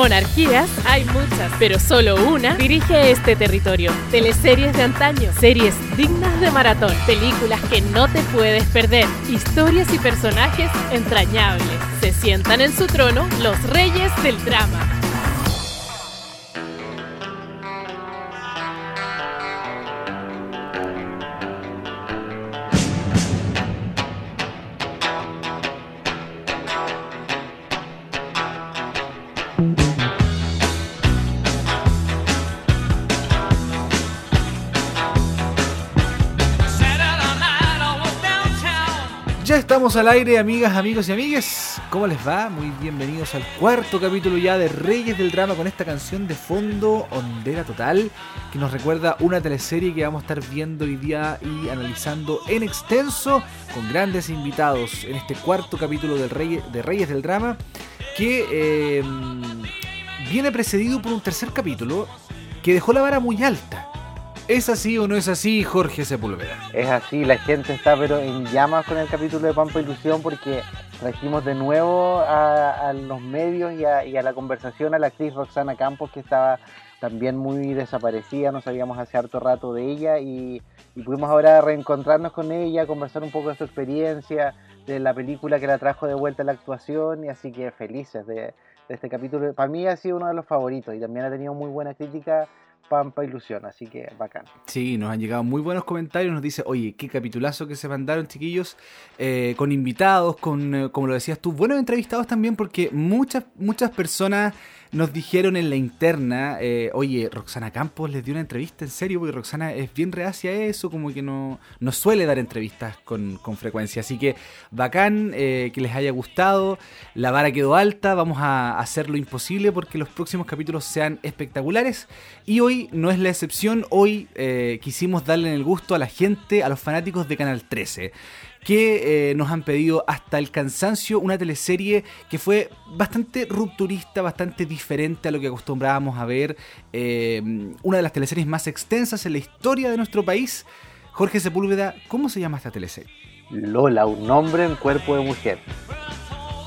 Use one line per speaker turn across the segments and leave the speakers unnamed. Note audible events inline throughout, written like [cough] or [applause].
Monarquías hay muchas, pero solo una dirige este territorio. Teleseries de antaño, series dignas de maratón, películas que no te puedes perder, historias y personajes entrañables. Se sientan en su trono los reyes del drama.
Estamos al aire, amigas, amigos y amigues. ¿Cómo les va? Muy bienvenidos al cuarto capítulo ya de Reyes del Drama con esta canción de fondo, Ondera Total, que nos recuerda una teleserie que vamos a estar viendo hoy día y analizando en extenso con grandes invitados en este cuarto capítulo de Reyes del Drama, que eh, viene precedido por un tercer capítulo que dejó la vara muy alta ¿Es así o no es así, Jorge Sepúlveda?
Es así, la gente está pero en llamas con el capítulo de Pampa Ilusión porque trajimos de nuevo a, los medios y a, la conversación a la actriz Roxana Campos que estaba también muy desaparecida, no sabíamos hace harto rato de ella y, pudimos ahora reencontrarnos con ella, conversar un poco de su experiencia, de la película que la trajo de vuelta a la actuación y así que felices de, de este capítulo. Para mí ha sido uno de los favoritos y también ha tenido muy buena crítica Pampa Ilusión, así que bacán.
Sí, nos han llegado muy buenos comentarios, nos dice, oye, qué capitulazo que se mandaron chiquillos, eh, con invitados, con, eh, como lo decías tú, buenos entrevistados también, porque muchas, muchas personas nos dijeron en la interna, eh, oye, Roxana Campos les dio una entrevista, en serio, porque Roxana es bien reacia a eso, como que no, no suele dar entrevistas con, frecuencia. Así que bacán, eh, que les haya gustado, la vara quedó alta, vamos a hacer lo imposible porque los próximos capítulos sean espectaculares. Y hoy no es la excepción, hoy eh, quisimos darle el gusto a la gente, a los fanáticos de Canal 13 que eh, nos han pedido hasta el cansancio una teleserie que fue bastante rupturista, bastante diferente a lo que acostumbrábamos a ver. Eh, una de las teleseries más extensas en la historia de nuestro país. Jorge Sepúlveda, ¿cómo se llama esta teleserie?
Lola, un hombre en cuerpo de mujer.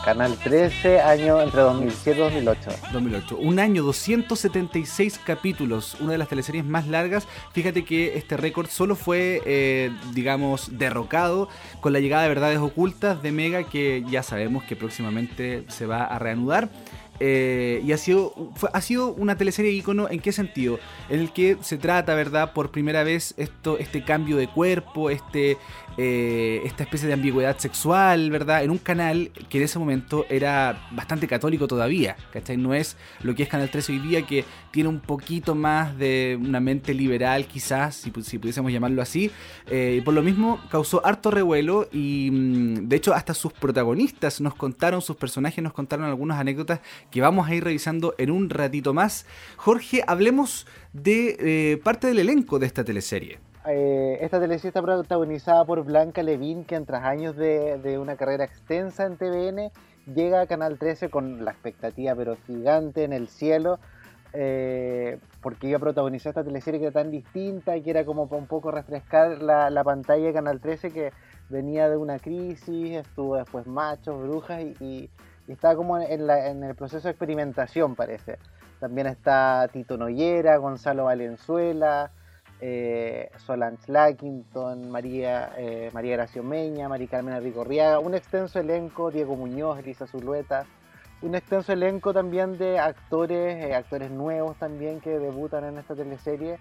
Canal 13, año entre 2007 y 2008.
2008. Un año, 276 capítulos, una de las teleseries más largas. Fíjate que este récord solo fue, eh, digamos, derrocado con la llegada de Verdades Ocultas de Mega, que ya sabemos que próximamente se va a reanudar. Eh, y ha sido, ha sido una teleserie ícono en qué sentido? En el que se trata, ¿verdad? Por primera vez esto, este cambio de cuerpo, este, eh, esta especie de ambigüedad sexual, ¿verdad? En un canal que en ese momento era bastante católico todavía, ¿cachai? No es lo que es Canal 13 hoy día, que tiene un poquito más de una mente liberal, quizás, si, pudiésemos llamarlo así. Eh, y por lo mismo causó harto revuelo y mm, de hecho hasta sus protagonistas nos contaron, sus personajes nos contaron algunas anécdotas que vamos a ir revisando en un ratito más. Jorge, hablemos de eh, parte del elenco de esta teleserie.
Eh, esta teleserie está protagonizada por Blanca Levin, que tras años de, una carrera extensa en TVN, llega a Canal 13 con la expectativa pero gigante en el cielo, eh, porque iba a protagonizar esta teleserie que era tan distinta y que era como un poco refrescar la, pantalla de Canal 13 que venía de una crisis, estuvo después Machos, Brujas y, está como en, en el proceso de experimentación parece. También está Tito Noyera, Gonzalo Valenzuela, eh, Solange Lackington, María, eh, María Gracio Meña, María Carmen Ricorriaga, un extenso elenco, Diego Muñoz, Elisa Zulueta, un extenso elenco también de actores, eh, actores nuevos también que debutan en esta teleserie.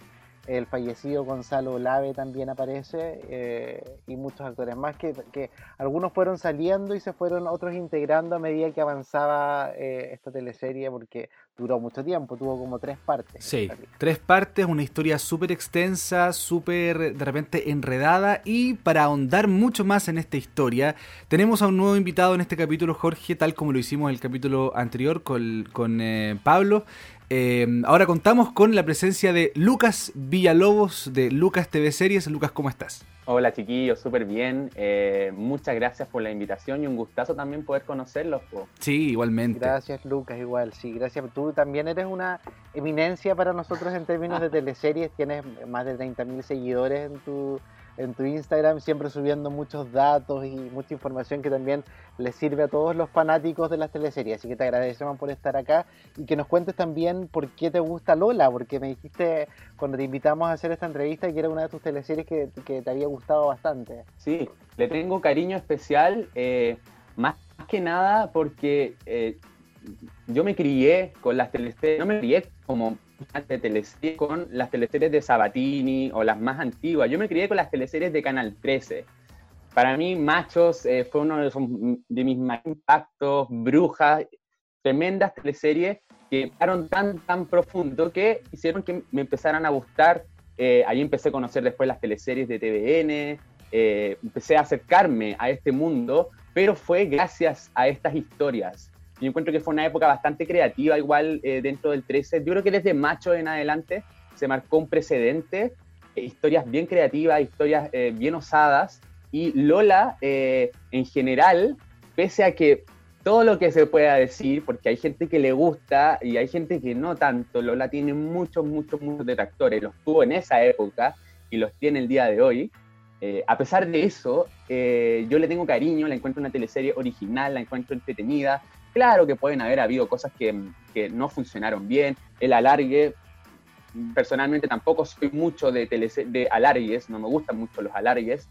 El fallecido Gonzalo Lave también aparece eh, y muchos actores más que, que, algunos fueron saliendo y se fueron otros integrando a medida que avanzaba esta teleserie porque duró mucho tiempo, tuvo como tres partes.
Sí, tres partes, una historia súper extensa, súper de repente enredada y para ahondar mucho más en esta historia, tenemos a un nuevo invitado en este capítulo, Jorge, tal como lo hicimos en el capítulo anterior con, con eh, Pablo. Eh, ahora contamos con la presencia de Lucas Villalobos de Lucas TV Series. Lucas, ¿cómo estás?
Hola chiquillos, súper bien. Eh, muchas gracias por la invitación y un gustazo también poder conocerlos.
Sí, igualmente.
Gracias Lucas, igual. Sí, gracias. Tú también eres una eminencia para nosotros en términos de teleseries. Tienes más de 30.000 seguidores en tu, en tu Instagram, siempre subiendo muchos datos y mucha información que también les sirve a todos los fanáticos de las teleseries. Así que te agradecemos por estar acá y que nos cuentes también por qué te gusta Lola, porque me dijiste cuando te invitamos a hacer esta entrevista que era una de tus teleseries que, te había gustado bastante.
Sí, le tengo cariño especial, eh, más que nada porque eh, yo me crié con las teleseries, no me crié como de teleseries con las teleseries de Sabatini o las más antiguas. Yo me crié con las teleseries de Canal 13. Para mí, Machos eh, fue uno de, mis más impactos, Brujas, tremendas teleseries que fueron tan, tan profundo que hicieron que me empezaran a gustar. Eh, ahí empecé a conocer después las teleseries de TVN, eh, empecé a acercarme a este mundo, pero fue gracias a estas historias yo encuentro que fue una época bastante creativa, igual eh, dentro del 13. Yo creo que desde Macho en adelante se marcó un precedente, eh, historias bien creativas, historias eh, bien osadas. Y Lola, en general, pese a que todo lo que se pueda decir, porque hay gente que le gusta y hay gente que no tanto, Lola tiene muchos, muchos, muchos detractores. Los tuvo en esa época y los tiene el día de hoy. a pesar de eso, yo le tengo cariño, la encuentro una teleserie original, la encuentro entretenida, Claro que pueden haber habido cosas que, no funcionaron bien, el alargue, personalmente tampoco soy mucho de, de alargues, no me gustan mucho los alargues,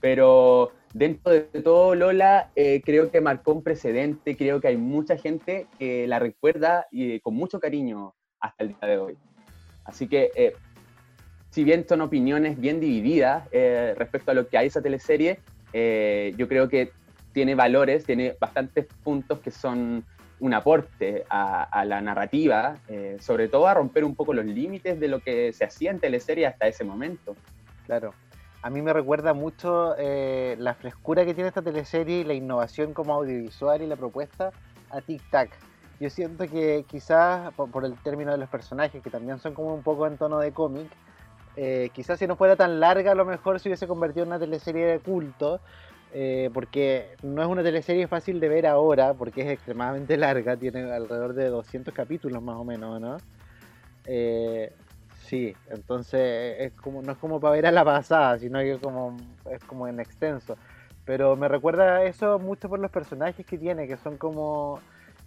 pero dentro de todo Lola eh, creo que marcó un precedente, creo que hay mucha gente que la recuerda y con mucho cariño hasta el día de hoy. Así que, eh, si bien son opiniones bien divididas eh, respecto a lo que hay esa teleserie, yo creo que tiene valores, tiene bastantes puntos que son un aporte a, la narrativa, eh, sobre todo a romper un poco los límites de lo que se hacía en teleserie hasta ese momento.
Claro. A mí me recuerda mucho eh, la frescura que tiene esta teleserie y la innovación como audiovisual y la propuesta a Tic Tac. Yo siento que quizás por, el término de los personajes, que también son como un poco en tono de cómic, eh, quizás si no fuera tan larga, a lo mejor se hubiese convertido en una teleserie de culto, eh, porque no es una teleserie fácil de ver ahora, porque es extremadamente [laughs] larga, tiene alrededor de 200 capítulos más o menos, ¿no? Eh, sí, entonces es no es como para ver a la pasada, sino que como, es como en extenso. Pero me recuerda eso mucho por los personajes que tiene, que son como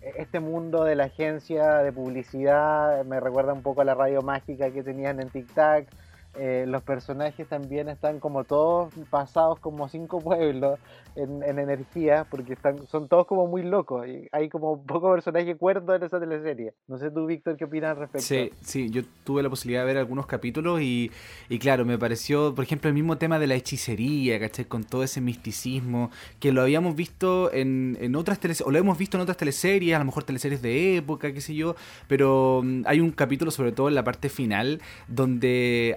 este mundo de la agencia de publicidad, me recuerda un poco a la radio mágica que tenían en Tic Tac eh, los personajes también están como todos pasados como cinco [laughs] pueblos en, energía, porque están, son todos como muy locos. Y hay como poco personaje cuerdo en esa teleserie. No sé tú, Víctor, qué opinas al respecto.
Sí, sí, yo tuve la posibilidad de ver algunos capítulos y, y claro, me pareció, por ejemplo, el mismo tema de la hechicería, ¿cachai? Con todo ese misticismo, que lo habíamos visto en, en otras teleseries, o lo hemos visto en otras teleseries, a lo mejor teleseries de época, qué sé yo, pero mm, hay un capítulo, sobre todo en la parte final, donde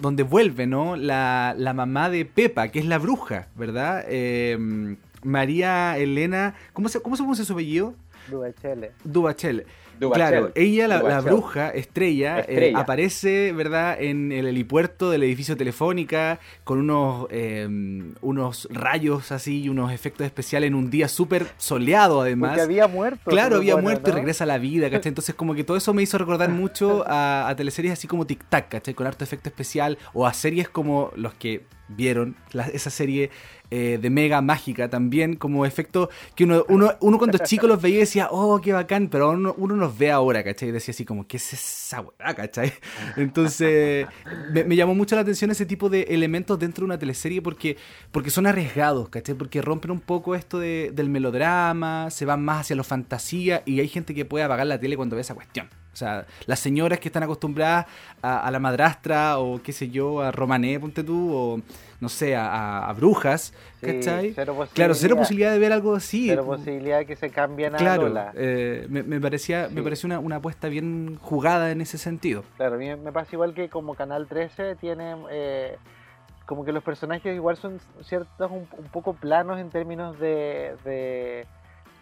donde vuelve, ¿no? La, la, mamá de Pepa, que es la bruja, ¿verdad? Eh, María Elena, ¿cómo se, cómo se pronuncia su apellido?
Dubachele.
Dubachele. Claro, ella, la, bruja, estrella, eh, aparece, ¿verdad?, en el helipuerto del edificio Telefónica con unos, em, unos rayos así y unos efectos especiales en un día súper soleado, además.
Porque había muerto.
Claro, había muerto y regresa a la vida, ¿cachai? Entonces, como que todo eso me hizo recordar mucho a, a teleseries así como Tic Tac, ¿cachai? Con harto efecto especial o a series como los que vieron esa serie eh, de Mega Mágica también, como efecto que uno, uno, uno cuando [laughs] chico los veía y decía, oh, qué bacán, pero uno, uno nos ve ahora, ¿cachai? Y decía así como, ¿qué es esa weá, cachai? [laughs] Entonces, me, llamó mucho la atención ese tipo de elementos dentro de una teleserie porque, porque son arriesgados, ¿cachai? Porque rompen un poco esto del melodrama, se van más hacia la fantasía y hay gente que puede apagar la tele cuando ve esa cuestión. O sea, las señoras que están acostumbradas a, la madrastra o qué sé yo, a Romané, ponte tú, o no sé, a, brujas, ¿cachai? claro, cero posibilidad de ver algo así.
Cero posibilidad de que se cambien a
claro, eh, me, parecía, me pareció una, una, apuesta bien jugada en ese sentido.
Claro, a mí me pasa igual que como Canal 13 tiene... Eh, como que los personajes igual son ciertos un, poco planos en términos de,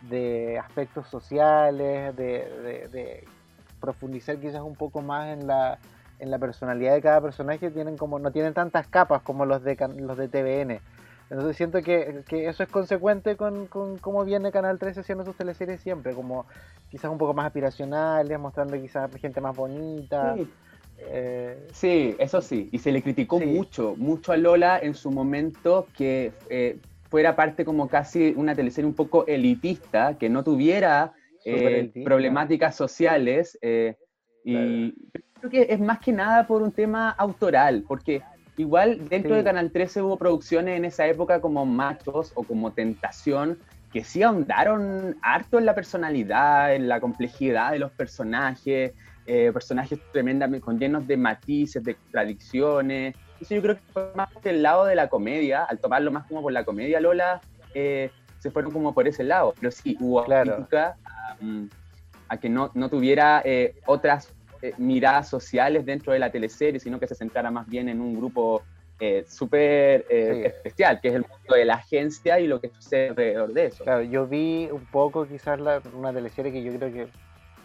de, aspectos sociales, de, de profundizar quizás un poco más en la, en la personalidad de cada personaje, tienen como no tienen tantas capas como los de los de TVN. Entonces siento que, eso es consecuente con, con, cómo viene Canal 13 haciendo sus teleseries siempre, como quizás un poco más aspiracionales, mostrando quizás gente más bonita.
Eh, sí, eso sí. Y se le criticó mucho, mucho a Lola en su momento que eh, fuera parte como casi una teleserie un poco elitista, que no tuviera eh, problemáticas sociales. y creo que es más que nada por un tema autoral, porque igual dentro de Canal 13 hubo producciones en esa época como Machos o como Tentación, que sí ahondaron harto en la personalidad, en la complejidad de los personajes, eh, personajes tremendamente con llenos de matices, de contradicciones. Eso yo creo que fue más por el lado de la comedia, al tomarlo más como por la comedia, Lola, eh, se fueron como por ese lado. Pero sí, hubo crítica a, que no, no tuviera eh, otras miradas sociales dentro de la teleserie, sino que se centrara más bien en un grupo súper especial, que es el mundo de la agencia y lo que sucede alrededor de eso.
Claro, yo vi un poco quizás una teleserie que yo creo que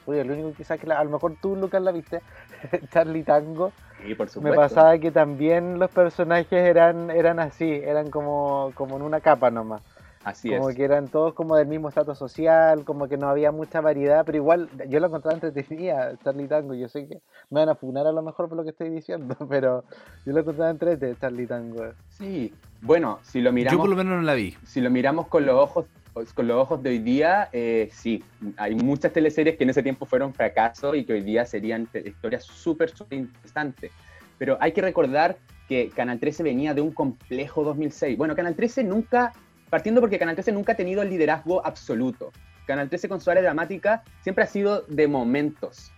Oye, el único quizás que a lo mejor tú, Lucas, la viste, [laughs] Charlie Tango.
Sí, por supuesto.
Me pasaba que también los personajes eran, eran así, eran como, como en una capa nomás.
Así
como que eran todos como del mismo estatus social, como que no había mucha variedad, pero igual yo lo encontraba entretenida, Charlie Tango. Yo sé que me van a funar a lo mejor por lo que estoy diciendo, [laughs] pero yo lo encontraba entrete, Charlie Tango.
Sí, bueno, si lo miramos.
Yo por lo menos no la vi.
Si lo miramos con los ojos pues, con los ojos de hoy día, eh, sí, hay muchas teleseries que en ese tiempo fueron fracaso y que hoy día serían historias súper, súper interesantes. Pero hay que recordar que Canal 13 venía de un complejo 2006. Bueno, Canal 13 nunca, partiendo porque Canal 13 nunca ha tenido el liderazgo absoluto. Canal 13 con su área dramática siempre ha sido de momentos.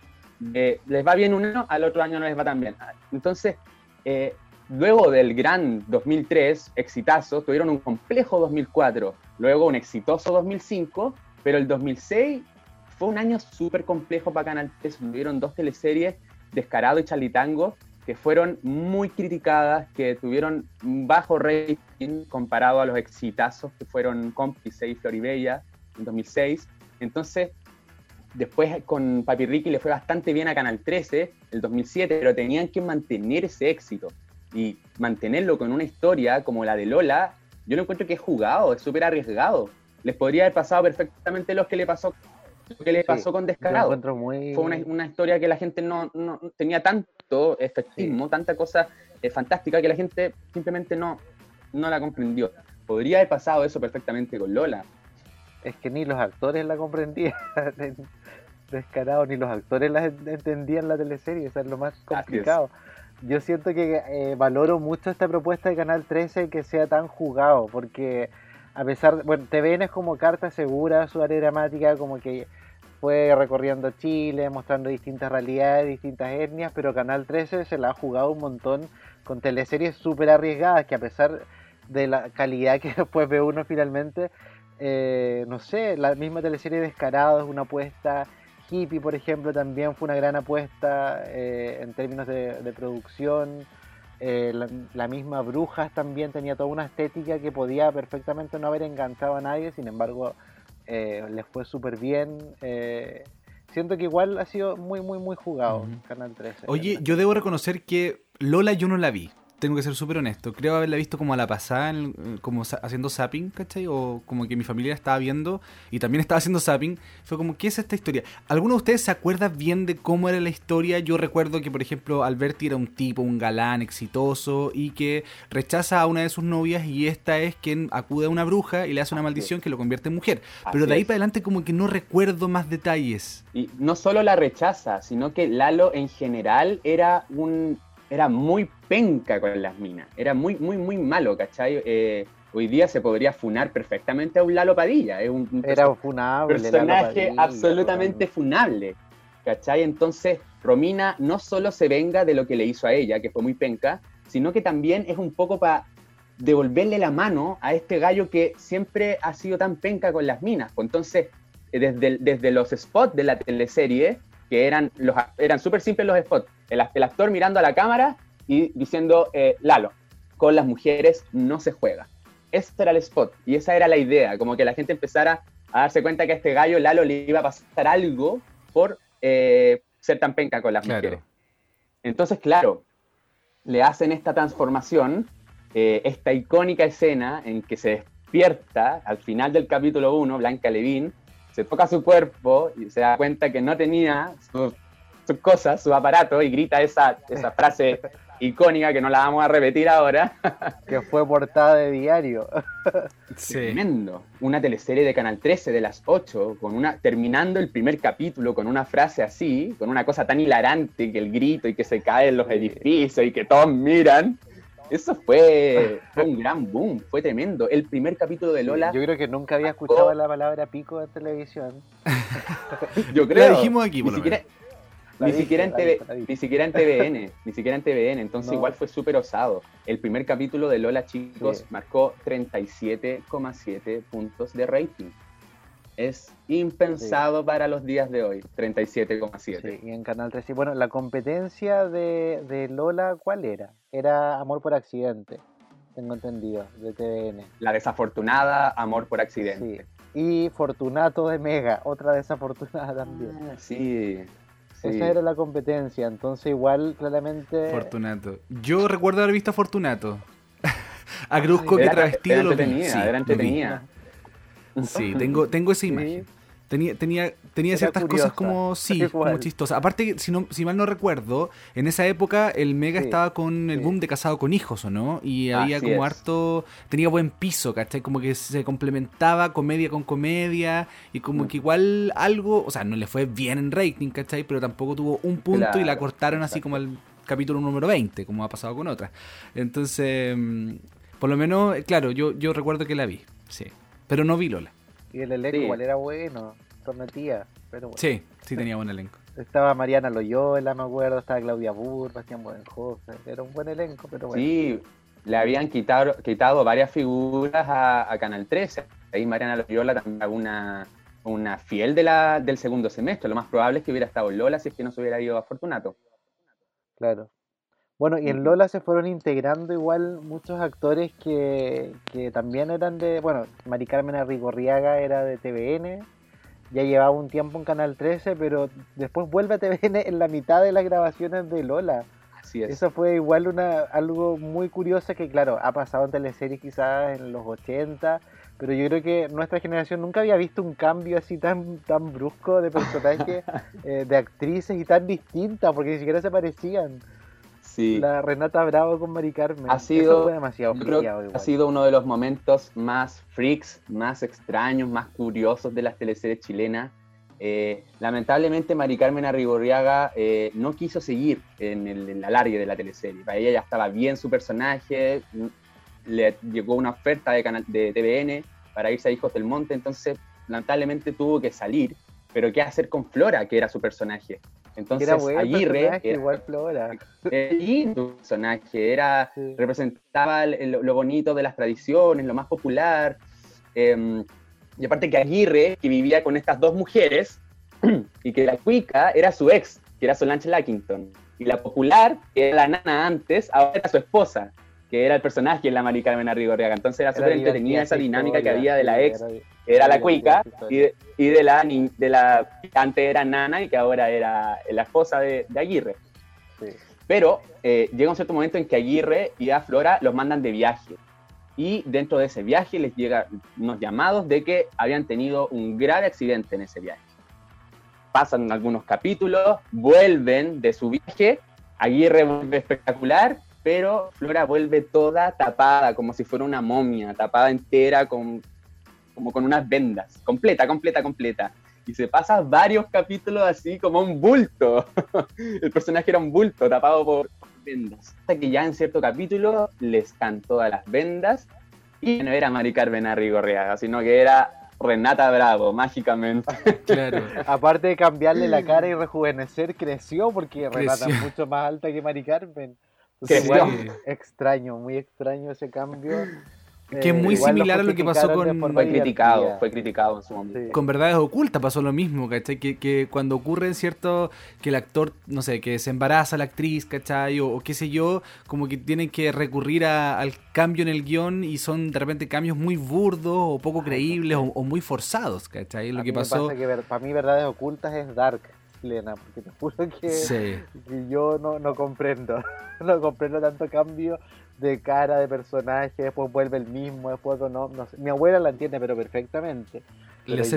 Eh, les va bien un año, al otro año no les va tan bien. Entonces, eh, Luego del gran 2003, exitazo, tuvieron un complejo 2004, luego un exitoso 2005, pero el 2006 fue un año súper complejo para Canal 3. Tuvieron dos teleseries, Descarado y Chalitango, que fueron muy criticadas, que tuvieron bajo rating comparado a los exitazos que fueron Cómplice y Floribella en 2006. Entonces, después con Papi Ricky le fue bastante bien a Canal 13 el 2007, pero tenían que mantener ese éxito y mantenerlo con una historia como la de Lola, yo lo encuentro que es jugado, es súper arriesgado. Les podría haber pasado perfectamente lo que le pasó, lo que le pasó con Descarado. Fue una, historia que la gente no, tenía tanto efectismo, tanta cosa eh, fantástica que la gente simplemente no, no la comprendió. Podría haber pasado eso perfectamente con Lola.
Es que ni los actores la comprendían. [laughs] Descarado, ni los actores la entendían la teleserie, eso es lo más complicado yo siento que eh, valoro mucho esta propuesta de Canal 13 que sea tan jugado, porque a pesar, de, bueno, TVN es como carta segura, su área dramática, como que fue recorriendo Chile, mostrando distintas realidades, distintas etnias, pero Canal 13 se la ha jugado un montón con teleseries súper arriesgadas, que a pesar de la calidad que [laughs] después ve uno finalmente, eh, no sé, la misma teleserie Descarado es una apuesta Hippie, por ejemplo, también fue una gran apuesta eh, en términos de, producción. Eh, la, misma Brujas también tenía toda una estética que podía perfectamente no haber enganchado a nadie, sin embargo, eh, les fue súper bien. siento que igual ha sido muy, muy, muy jugado Canal 13.
Oye, yo debo reconocer que Lola yo no la vi tengo que ser súper honesto. Creo haberla visto como a la pasada, como haciendo zapping, ¿cachai? O como que mi familia estaba viendo y también estaba haciendo zapping. Fue como, ¿qué es esta historia? ¿Alguno de ustedes se acuerda bien de cómo era la historia? Yo recuerdo que, por ejemplo, Alberti era un tipo, un galán exitoso y que rechaza a una de sus novias y esta es quien acude a una bruja y le hace una maldición que lo convierte en mujer. Pero de ahí para adelante como que no recuerdo más detalles.
Y no solo la rechaza, sino que Lalo en general era un era muy penca con las minas, era muy, muy, muy malo, ¿cachai? Eh, hoy día se podría funar perfectamente a un Lalo Padilla, es un,
era funable,
personaje absolutamente funable, ¿cachai? Entonces, Romina no solo se venga de lo que le hizo a ella, que fue muy penca, sino que también es un poco para devolverle la mano a este gallo que siempre ha sido tan penca con las minas. Pues entonces, desde, desde los spots de la teleserie, que eran, los, eran súper simples los spots. El, actor mirando a la cámara y diciendo, eh, Lalo, con las mujeres no se juega. Ese era el spot y esa era la idea, como que la gente empezara a darse cuenta que a este gallo Lalo le iba a pasar algo por eh, ser tan penca con las mujeres. Entonces, claro, le hacen esta transformación, eh, esta icónica escena en que se despierta al final del capítulo 1, Blanca Levín, se toca su cuerpo y se da cuenta que no tenía su, sus cosas, su aparato, y grita esa, esa [laughs] frase icónica que no la vamos a repetir ahora. [laughs]
que fue portada de diario.
Tremendo. Una teleserie de Canal 13 de las 8, con una, terminando el primer capítulo con una frase así, con una cosa tan hilarante que el grito y que se caen los edificios y que todos miran. Eso fue, un gran boom, fue tremendo. El primer capítulo de Lola.
Yo creo que nunca había escuchado la palabra pico en televisión. [laughs]
Yo creo.
La dijimos aquí,
por ni, siquiera en ni siquiera en TVN, ni siquiera en TVN, entonces igual fue súper osado. El primer capítulo de Lola, chicos, marcó 37,7 puntos de rating. Es impensado para los días de hoy, 37,7.
y en Canal 13. Bueno, la competencia de, de, Lola, ¿cuál era? Era Amor por Accidente, tengo entendido, de TVN.
La desafortunada Amor por Accidente.
Y Fortunato de Mega, otra desafortunada también.
Ah, sí,
esa era la competencia, entonces igual claramente...
Fortunato. Yo recuerdo haber visto a Fortunato. [laughs] a Grusco que travestido
lo vi. Sí, era entretenida.
Sí, [laughs] tengo, tengo esa imagen. Tenía, tenía, tenía ciertas cosas como, [laughs] sí, como chistosas. Aparte, si, no, si mal no recuerdo, en esa época el Mega estaba con el boom de Casado con Hijos, ¿o no? Y había como harto, tenía buen piso, ¿cachai? Como que se complementaba comedia con comedia y como mm. que igual algo, o sea, no le fue bien en rating, ¿cachai? Pero tampoco tuvo un punto y la cortaron así como el capítulo número 20, como ha pasado con otras. Entonces, mm, por lo menos, claro, yo, yo recuerdo que la vi, sí. Pero no vi Lola.
Y el elenco igual era bueno, prometía. Pero bueno.
Sí, sí tenía buen elenco.
Estaba Mariana Loyola, me acuerdo, estaba Claudia Burr, Bastián Buenjose. Era un buen elenco, pero bueno.
Sí, le habían quitado, quitado varias figuras a, Canal 13. Ahí Mariana Loyola también una, una fiel de la, del segundo semestre. Lo más probable es que hubiera estado Lola si es que no se hubiera ido a Fortunato.
Claro. Bueno, y en Lola se fueron integrando igual muchos actores que, también eran de, bueno, Mari Carmen Arrigorriaga era de TVN, ya llevaba un tiempo en Canal 13, pero después vuelve a TVN en la mitad de las grabaciones de Lola.
Así es.
Eso fue igual una algo muy curioso que, claro, ha pasado en teleseries quizás en los 80, pero yo creo que nuestra generación nunca había visto un cambio así tan, tan brusco de personajes, [laughs] eh, de actrices y tan distintas, porque ni siquiera se parecían. La Renata Bravo con Mari Carmen.
Ha sido, demasiado Ha sido uno de los momentos más freaks, más extraños, más curiosos de las teleseries chilenas. Eh, lamentablemente Mari Carmen Arrigorriaga eh, no quiso seguir en el, alargue de la teleserie. Para ella ya estaba bien su personaje, le llegó una oferta de, canal, de TVN para irse a Hijos del Monte, entonces lamentablemente tuvo que salir. Pero ¿qué hacer con Flora, que era su personaje? Entonces, Aguirre.
igual Flora.
Y su personaje era, representaba lo bonito de las tradiciones, lo más popular. Em, y aparte que Aguirre, que vivía con estas dos mujeres, [clears throat] y que la cuica era su ex, que era Solange Lackington. Y la popular, que era la nana antes, ahora era su esposa, que era el personaje en la Mari Carmen Arrigorriaga. Entonces era súper entretenida esa dinámica que había de la ex era la cuica, y de, y de, la, de la antes era Nana y que ahora era la esposa de, Aguirre. Pero eh, llega un cierto momento en que Aguirre y a Flora los mandan de viaje. Y dentro de ese viaje les llegan unos llamados de que habían tenido un grave accidente en ese viaje. Pasan algunos capítulos, vuelven de su viaje, Aguirre vuelve espectacular, pero Flora vuelve toda tapada, como si fuera una momia, tapada entera con como con unas vendas, completa, completa, completa. Y se pasa varios capítulos así como un bulto. [laughs] El personaje era un bulto tapado por vendas. Hasta que ya en cierto capítulo les están todas las vendas y no era Mari Carmen Arrigorriaga, sino que era Renata Bravo, mágicamente. [laughs]
Claro. Aparte de cambiarle la cara y rejuvenecer, creció porque Renata es mucho más alta que Mari Carmen.
Creció.
extraño, muy extraño ese cambio.
Que es muy similar a lo que pasó con.
Fue criticado, fue criticado en su momento.
Con Verdades Ocultas pasó lo mismo, ¿cachai? Que, que cuando ocurre, ¿cierto? Que el actor, no sé, que se embaraza la actriz, ¿cachai? O, qué sé yo, como que tienen que recurrir al cambio en el guion y son de repente cambios muy burdos o poco creíbles o, muy forzados, ¿cachai? Lo que pasó.
que para mí, Verdades Ocultas es Dark. Lena, porque te juro que, yo no, no comprendo, [laughs] no comprendo tanto cambio de cara, de personaje, después vuelve el mismo, después no, no sé. Mi abuela la entiende, pero perfectamente.
le, hace,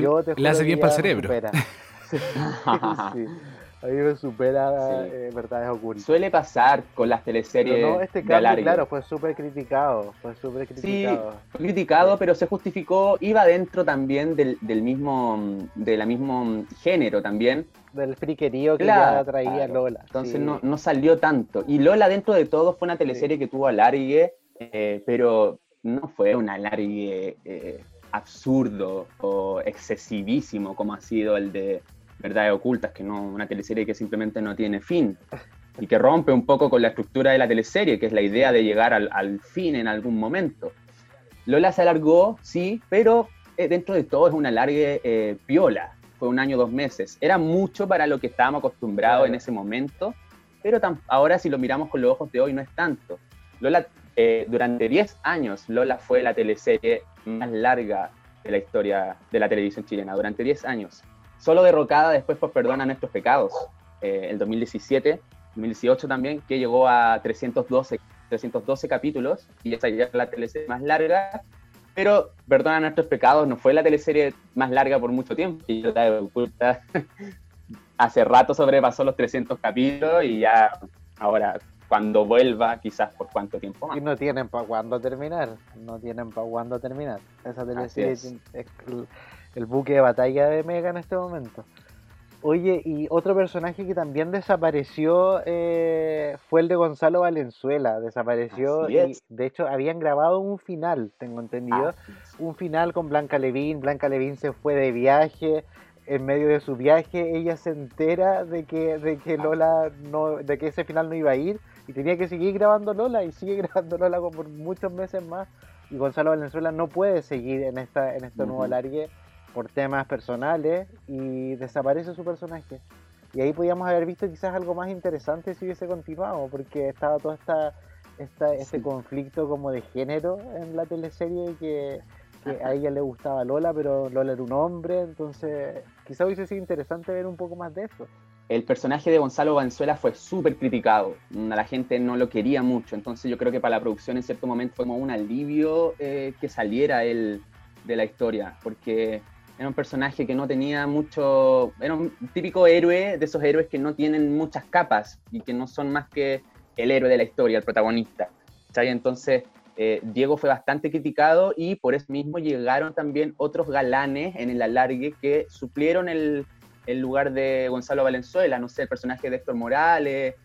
bien para el cerebro. [laughs]
A mí me supera eh, Verdades Ocultas.
Suele pasar con las teleseries.
no, este claro, fue súper criticado. Fue súper criticado.
Sí, fue criticado, pero se justificó. Iba dentro también del, del mismo, de la mismo género también.
Del friquerío que ya traía Lola.
Entonces no, no, salió tanto. Y Lola, dentro de todo, fue una teleserie que tuvo alargue, eh, pero no fue un alargue eh, absurdo o excesivísimo como ha sido el de verdades ocultas, que no una teleserie que simplemente no tiene fin y que rompe un poco con la estructura de la teleserie, que es la idea de llegar al, fin en algún momento. Lola se alargó, sí, pero eh, dentro de todo es una larga eh, piola. Fue un año, dos meses. Era mucho para lo que estábamos acostumbrados en ese momento, pero ahora si lo miramos con los ojos de hoy no es tanto. Lola, eh, durante 10 años, Lola fue la teleserie más larga de la historia de la televisión chilena, durante 10 años solo derrocada después por Perdona Nuestros Pecados, eh, el 2017, 2018 también, que llegó a 312, 312 capítulos, y esa ya es la teleserie más larga, pero Perdona Nuestros Pecados no fue la teleserie más larga por mucho tiempo, y [laughs] hace rato sobrepasó los 300 capítulos y ya ahora cuando vuelva, quizás por cuánto tiempo más.
Y no tienen para cuándo terminar, no tienen para cuándo terminar. Esa teleserie es el buque de batalla de Mega en este momento. Oye, y otro personaje que también desapareció eh, fue el de Gonzalo Valenzuela. Desapareció y de hecho habían grabado un final, tengo entendido. Un final con Blanca Levín. Blanca Levín se fue de viaje. En medio de su viaje, ella se entera de que, de que Lola no, de que ese final no iba a ir y tenía que seguir grabando Lola y sigue [laughs] grabando Lola por muchos meses más. Y Gonzalo Valenzuela no puede seguir en esta, en este nuevo alargue por temas personales y desaparece su personaje. Y ahí podíamos haber visto quizás algo más interesante si hubiese continuado, porque estaba todo esta, esta este conflicto como de género en la teleserie que, que a ella le gustaba Lola, pero Lola era un hombre, entonces quizás hubiese sido interesante ver un poco más de eso.
El personaje de Gonzalo Banzuela fue súper criticado, la gente no lo quería mucho, entonces yo creo que para la producción en cierto momento fue como un alivio eh, que saliera él de la historia, porque era un personaje que no tenía mucho, era un típico héroe de esos héroes que no tienen muchas capas y que no son más que el héroe de la historia, el protagonista. Entonces, eh, Diego fue bastante criticado y por eso mismo llegaron también otros galanes en el alargue que suplieron el, el lugar de Gonzalo Valenzuela, no sé, el personaje de Héctor Morales,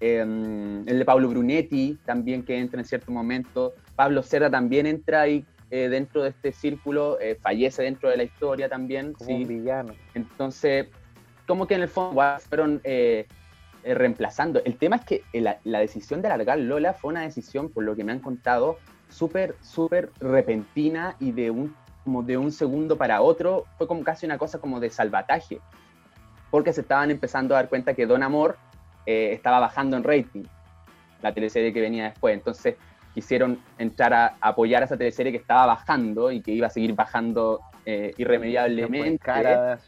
em, el de Pablo Brunetti también que entra en cierto momento, Pablo Cerda también entra ahí eh, dentro de este círculo, eh, fallece dentro de la historia también.
Como un villano.
Entonces, como que en el fondo fueron eh, reemplazando. El tema es que la, decisión de alargar Lola fue una decisión, por lo que me han contado, súper, súper repentina y de un, como de un segundo para otro, fue como casi una cosa como de salvataje, porque se estaban empezando a dar cuenta que Don Amor estaba bajando en rating, la teleserie que venía después. Entonces, quisieron entrar a, apoyar a esa teleserie que estaba bajando y que iba a seguir bajando eh, irremediablemente.
Cara.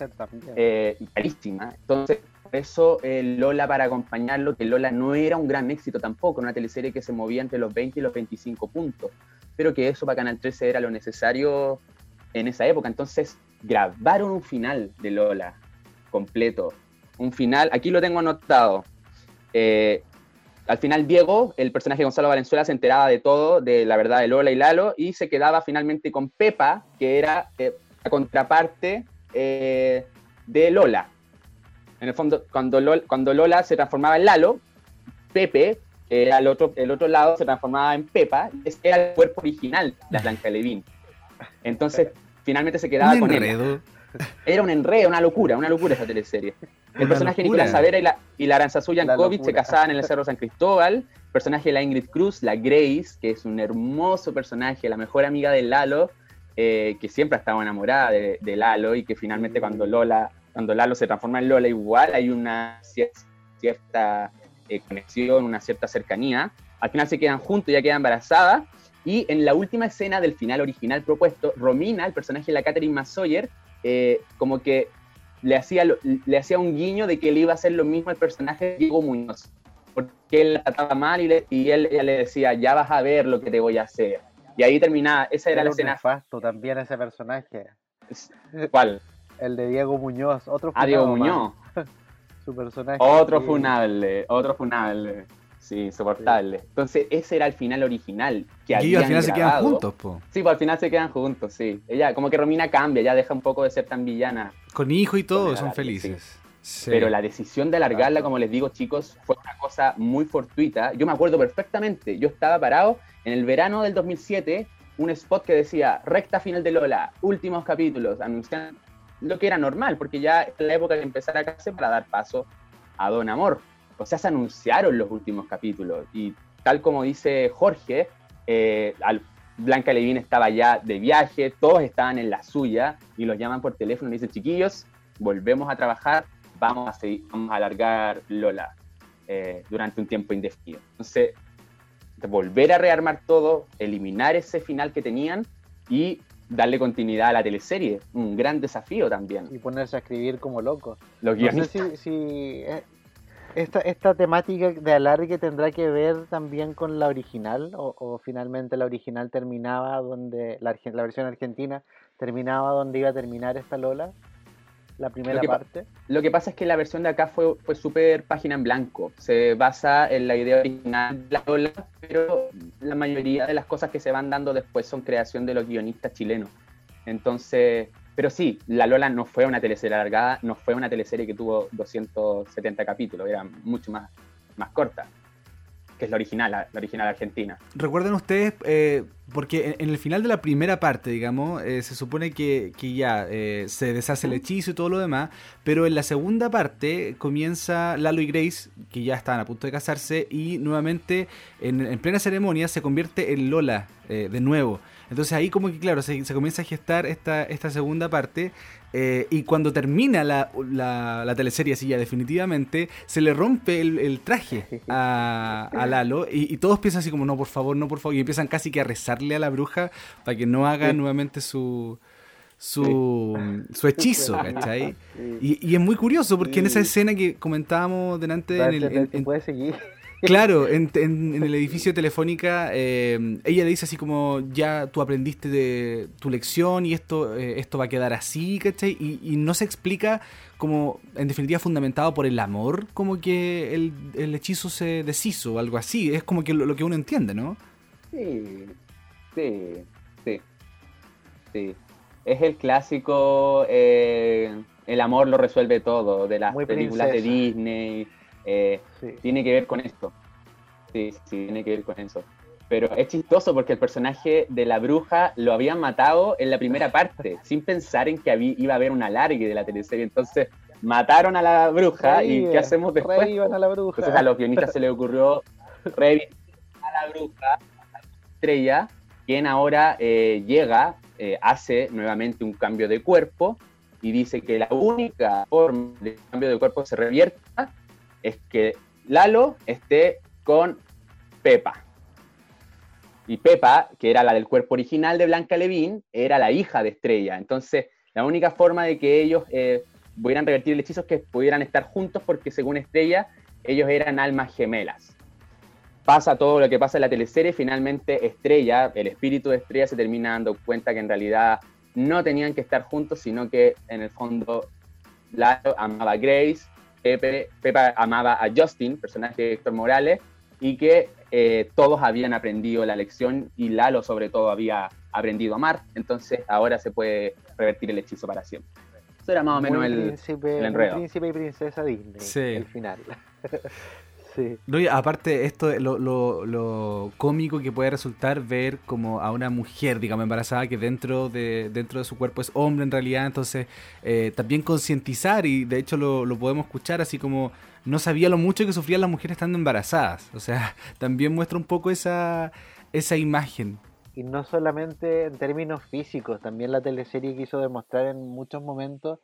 Eh, carísima. Entonces, por eso eh, Lola para acompañarlo, que Lola no era un gran éxito tampoco, una teleserie que se movía entre los 20 y los 25 puntos, pero que eso para Canal 13 era lo necesario en esa época. Entonces, grabaron un final de Lola completo. Un final, aquí lo tengo anotado. Eh, al final Diego, el personaje de Gonzalo Valenzuela, se enteraba de todo, de la verdad de Lola y Lalo, y se quedaba finalmente con Pepa, que era eh, la contraparte eh, de Lola. En el fondo, cuando Lola, cuando Lola se transformaba en Lalo, Pepe, el otro, el otro lado, se transformaba en Pepa, ese era el cuerpo original de Blanca Levín. Entonces, finalmente se quedaba con él. Era un enredo, una locura, una locura esa teleserie. El personaje de Nicolás Savera y la, y la Aranzazu se casaban en el Cerro San Cristóbal. El personaje de la Ingrid Cruz, la Grace, que es un hermoso personaje, la mejor amiga de Lalo, eh, que siempre ha estado enamorada de, Lalo y que finalmente cuando Lola, cuando Lalo se transforma en Lola, igual hay una cierta, eh, conexión, una cierta cercanía. Al final se quedan juntos, ya queda embarazada. Y en la última escena del final original propuesto, Romina, el personaje de la Catherine Massoyer, eh, como que le hacía, le hacía un guiño de que él iba a hacer lo mismo al personaje de Diego Muñoz, porque él la trataba mal y, y él ella le decía, ya vas a ver lo que te voy a hacer. Y ahí terminaba, esa era, la escena.
nefasto también ese personaje. [laughs]
¿Cuál?
El de Diego Muñoz, otro
Ah, Diego Muñoz. [laughs]
Su personaje.
Otro funable, otro funable. Sí, insoportable. Entonces, ese era el final original. Que
y al final se quedan juntos, po.
Sí, pues al final se quedan juntos, sí. Ella, como que Romina cambia, ya deja un poco de ser tan villana.
Con hijo y todo, son felices.
Pero la decisión de alargarla, como les digo, chicos, fue una cosa muy fortuita. Yo me acuerdo perfectamente. Yo estaba parado en el verano del 2007, un spot que decía recta final de Lola, últimos capítulos, anunciando lo que era normal, porque ya es la época de empezar a casarse para dar paso a Don Amor. O sea, se anunciaron los últimos capítulos y tal como dice Jorge, eh, Blanca Levín estaba ya de viaje, todos estaban en la suya y los llaman por teléfono y dicen, chiquillos, volvemos a trabajar, vamos a, seguir, vamos a alargar Lola eh, durante un tiempo indefinido. Entonces, volver a rearmar todo, eliminar ese final que tenían y darle continuidad a la teleserie. Un gran desafío también.
Y ponerse a escribir como loco.
Los
no sé si, eh, esta, esta temática de alargue tendrá que ver también con la original o, finalmente la original terminaba donde la, la versión argentina terminaba donde iba a terminar esta Lola la primera parte.
Lo que pasa es que la versión de acá fue, fue súper página en blanco. Se basa en la idea original de la Lola, pero la mayoría de las cosas que se van dando después son creación de los guionistas chilenos. Entonces, pero sí, La Lola no fue una teleserie alargada, no fue una teleserie que tuvo 270 capítulos, era mucho más, más corta que es la original, la, original argentina.
Recuerden ustedes, eh, porque en, el final de la primera parte, digamos, eh, se supone que, ya eh, se deshace el hechizo y todo lo demás, pero en la segunda parte comienza Lalo y Grace, que ya estaban a punto de casarse, y nuevamente en, plena ceremonia se convierte en Lola de nuevo. Entonces ahí como que claro, se, comienza a gestar esta, esta segunda parte eh, y cuando termina la, la, teleserie así ya definitivamente, se le rompe el, traje a, Lalo y, todos piensan así como, no, por favor, no, por favor, y empiezan casi que a rezarle a la bruja para que no haga nuevamente su... Su, su hechizo, ¿cachai? Y, y, es muy curioso porque en esa escena que comentábamos delante en el,
en, seguir.
Claro, en, el edificio Telefónica, eh, ella le dice así como, ya tú aprendiste de tu lección y esto, eh, esto va a quedar así, ¿cachai? Y, no se explica como, en definitiva, fundamentado por el amor, como que el, hechizo se deshizo o algo así. Es como que lo, que uno entiende, ¿no?
Sí, sí, sí, sí. Es el clásico, eh, el amor lo resuelve todo, de las películas de Disney eh, tiene que ver con esto. Sí, sí, tiene que ver con eso. Pero es chistoso porque el personaje de la bruja lo habían matado en la primera parte, [laughs] sin pensar en que iba a haber un alargue de la teleserie. Entonces, mataron a la bruja y ¿qué hacemos después?
a la bruja.
Entonces a los guionistas se les ocurrió revivir a la bruja, a la estrella, quien ahora eh, llega, eh, hace nuevamente un cambio de cuerpo y dice que la única forma de cambio de cuerpo se revierta es que Lalo esté con Pepa. Y Pepa, que era la del cuerpo original de Blanca Levín, era la hija de Estrella. Entonces, la única forma de que ellos eh, pudieran revertir el hechizo es que pudieran estar juntos porque según Estrella, ellos eran almas gemelas. Pasa todo lo que pasa en la teleserie, finalmente Estrella, el espíritu de Estrella se termina dando cuenta que en realidad no tenían que estar juntos, sino que en el fondo Lalo amaba a Grace Pepe, Pepa amaba a Justin, personaje de Héctor Morales, y que eh, todos habían aprendido la lección y Lalo sobre todo había aprendido a amar, entonces ahora se puede revertir el hechizo para siempre. Eso era más o menos el, el, enredo.
príncipe y princesa Disney, sí. el final. [laughs]
aparte, esto lo, lo, cómico que puede resultar ver como a una mujer, digamos, embarazada que dentro de, dentro de su cuerpo es hombre en realidad, entonces eh, también concientizar y de hecho lo, lo podemos escuchar así como no sabía lo mucho que sufrían las mujeres estando embarazadas, o sea, [laughs] también muestra un poco esa, esa imagen.
Y no solamente en términos físicos, también la teleserie quiso demostrar en muchos momentos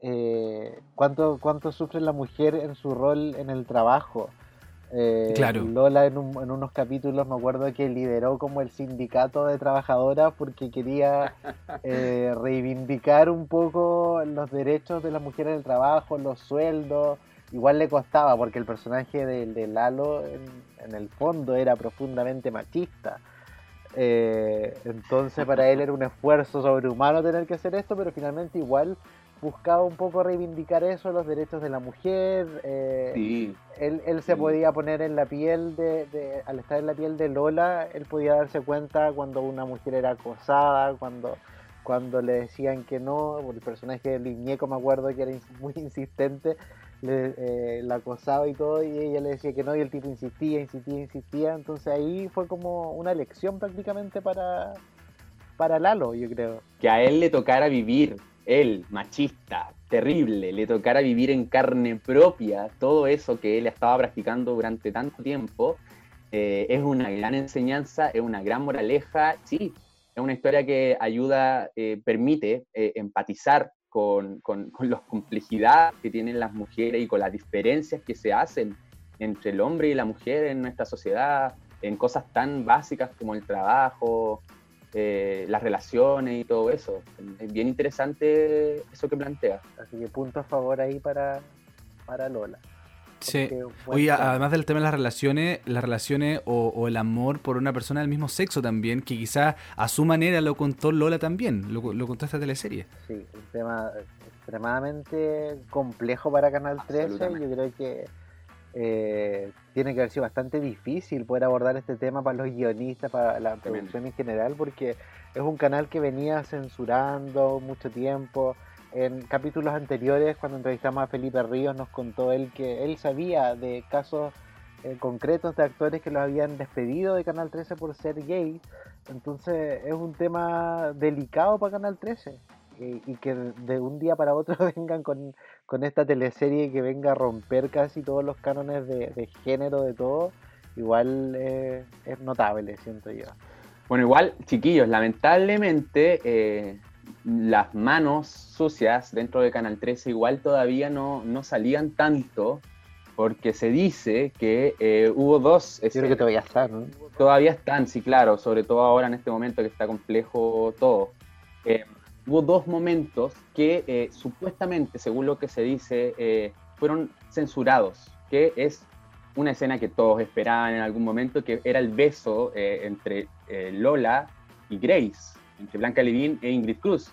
eh, cuánto, cuánto sufre la mujer en su rol en el trabajo. Eh, Lola en, unos capítulos me acuerdo que lideró como el sindicato de trabajadoras porque quería [laughs] eh, reivindicar un poco los derechos de las mujeres en el trabajo, los sueldos. Igual le costaba porque el personaje de, Lalo en, el fondo era profundamente machista. Eh, entonces para él era un esfuerzo sobrehumano tener que hacer esto, pero finalmente igual buscaba un poco reivindicar eso, los derechos de la mujer. Eh,
Sí,
él, él se podía poner en la piel de, de- al estar en la piel de Lola, él podía darse cuenta cuando una mujer era acosada, cuando, cuando le decían que no, el personaje de Liñeco me acuerdo que era muy insistente, le, eh, la acosaba y todo, y ella le decía que no, y el tipo insistía, insistía, insistía, entonces ahí fue como una lección prácticamente para, para Lalo, yo creo.
que a él le tocara vivir, él, machista, terrible, le tocara vivir en carne propia todo eso que él estaba practicando durante tanto tiempo, eh, es una gran enseñanza, es una gran moraleja, sí, es una historia que ayuda, eh, permite eh, empatizar con, con, con las complejidades que tienen las mujeres y con las diferencias que se hacen entre el hombre y la mujer en nuestra sociedad, en cosas tan básicas como el trabajo, eh, las relaciones y todo eso. Es bien interesante eso que plantea.
Así que punto a favor ahí para, para Lola.
Sí.
Porque,
Oye, además del tema de las relaciones, las relaciones o, o el amor por una persona del mismo sexo también, que quizás a su manera lo contó Lola también, lo, lo contó esta teleserie.
Sí, un tema extremadamente complejo para Canal 13.
Absolutamente.
Yo creo que eh, tiene que haber sido bastante difícil poder abordar este tema para los guionistas, para la producción en general, porque es un canal que venía censurando mucho tiempo. En capítulos anteriores, cuando entrevistamos a Felipe Ríos, nos contó él que él sabía de casos eh, concretos de actores que los habían despedido de Canal 13 por ser gay. Entonces es un tema delicado para Canal 13 eh, y que de un día para otro [laughs] vengan con, con esta teleserie que venga a romper casi todos los cánones de, de género, de todo, igual eh, es notable, siento yo.
Bueno, igual, chiquillos, lamentablemente eh, las manos sucias dentro de Canal 13 igual todavía no, no salían tanto porque se dice que eh, hubo dos
Yo creo que todavía está, ¿no?
Todavía están, sí, claro, sobre todo ahora en este momento que está complejo todo. Eh, hubo dos momentos que eh, supuestamente, según lo que se dice, eh, fueron censurados, que es una escena que todos esperaban en algún momento, que era el beso eh, entre Lola y Grace, entre Blanca Levin e Ingrid Cruz.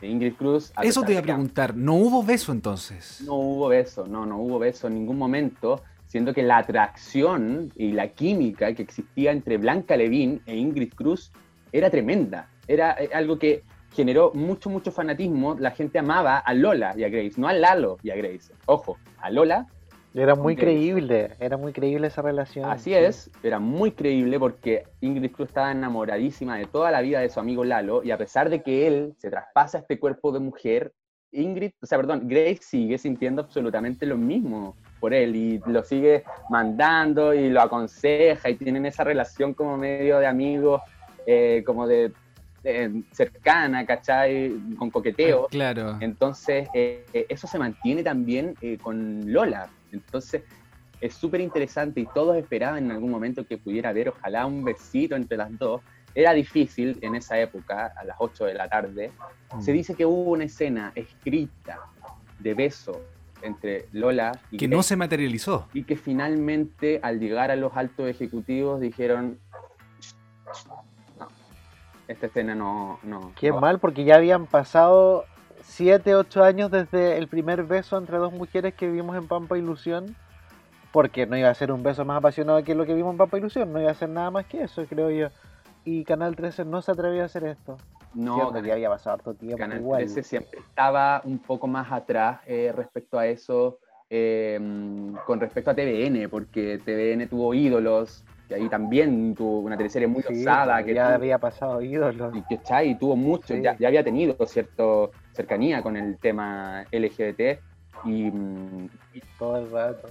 Eh, Ingrid Cruz...
Eso te iba a preguntar, ¿no hubo beso entonces?
no hubo beso, no, no hubo beso en ningún momento, siendo que la atracción y la química que existía entre Blanca Levin e Ingrid Cruz era tremenda. Era algo que generó mucho, mucho fanatismo. La gente amaba a Lola y a Grace, no a Lalo y a Grace. Ojo, a Lola
Era muy creíble, era muy creíble esa relación.
Así
sí.
es, era muy creíble porque Ingrid Cruz estaba enamoradísima de toda la vida de su amigo Lalo y a pesar de que él se traspasa este cuerpo de mujer, Ingrid, o sea, perdón, Grace sigue sintiendo absolutamente lo mismo por él y lo sigue mandando y lo aconseja y tienen esa relación como medio de amigos, eh, como de eh, cercana, ¿cachai? Con coqueteo.
Claro.
Entonces, eh, eh, eso se mantiene también eh, con Lola. Entonces, es súper interesante y todos esperaban en algún momento que pudiera haber, ojalá, un besito entre las dos. Era difícil en esa época, a las 8 de la tarde. Se
Mm.
dice que hubo una escena escrita de beso entre Lola y
Que no se materializó.
y que finalmente, al llegar a los altos ejecutivos, dijeron: esta escena no. no
Qué
no va".
mal, porque ya habían pasado 7, 8 años desde el primer beso entre dos mujeres que vimos en Pampa Ilusión. Porque no iba a ser un beso más apasionado que lo que vimos en Pampa Ilusión, no iba a ser nada más que eso, creo yo. Y Canal 13 no se atrevió a hacer esto.
No,
que
Canal-
ya había pasado harto tiempo
Canal
igual.
13 siempre estaba un poco más atrás eh, respecto a eso, eh, con respecto a TVN, porque TVN tuvo ídolos, que ahí también tuvo una teleserie muy
Sí,
osada,
pues,
que,
ya
tuvo-
había pasado ídolos.
y que ¿cachai? tuvo mucho,
Sí.
ya, ya había tenido cierta cercanía con el tema LGBT, y, y
todo el rato.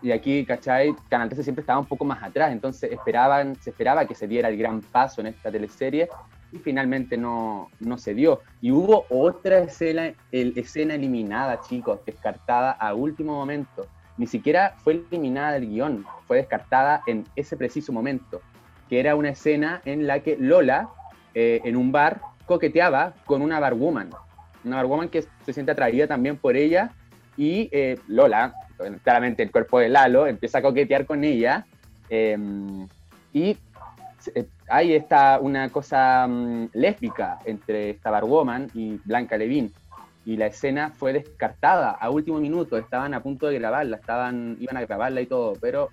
y aquí, ¿cachai? Canal 13 siempre estaba un poco más atrás, entonces esperaban, se esperaba que se diera el gran paso en esta teleserie y finalmente no, no se dio. Y hubo otra escena, el- escena eliminada, chicos, descartada a último momento. Ni siquiera fue eliminada del guion, fue descartada en ese preciso momento, que era una escena en la que Lola, eh, en un bar, coqueteaba con una barwoman. Una barwoman que se siente atraída también por ella y eh, Lola, claramente el cuerpo de Lalo, empieza a coquetear con ella eh, y eh, hay esta, una cosa mm, lésbica entre esta Barwoman y Blanca Levin. Y la escena fue descartada a último minuto, estaban a punto de grabarla, estaban, iban a grabarla y todo, pero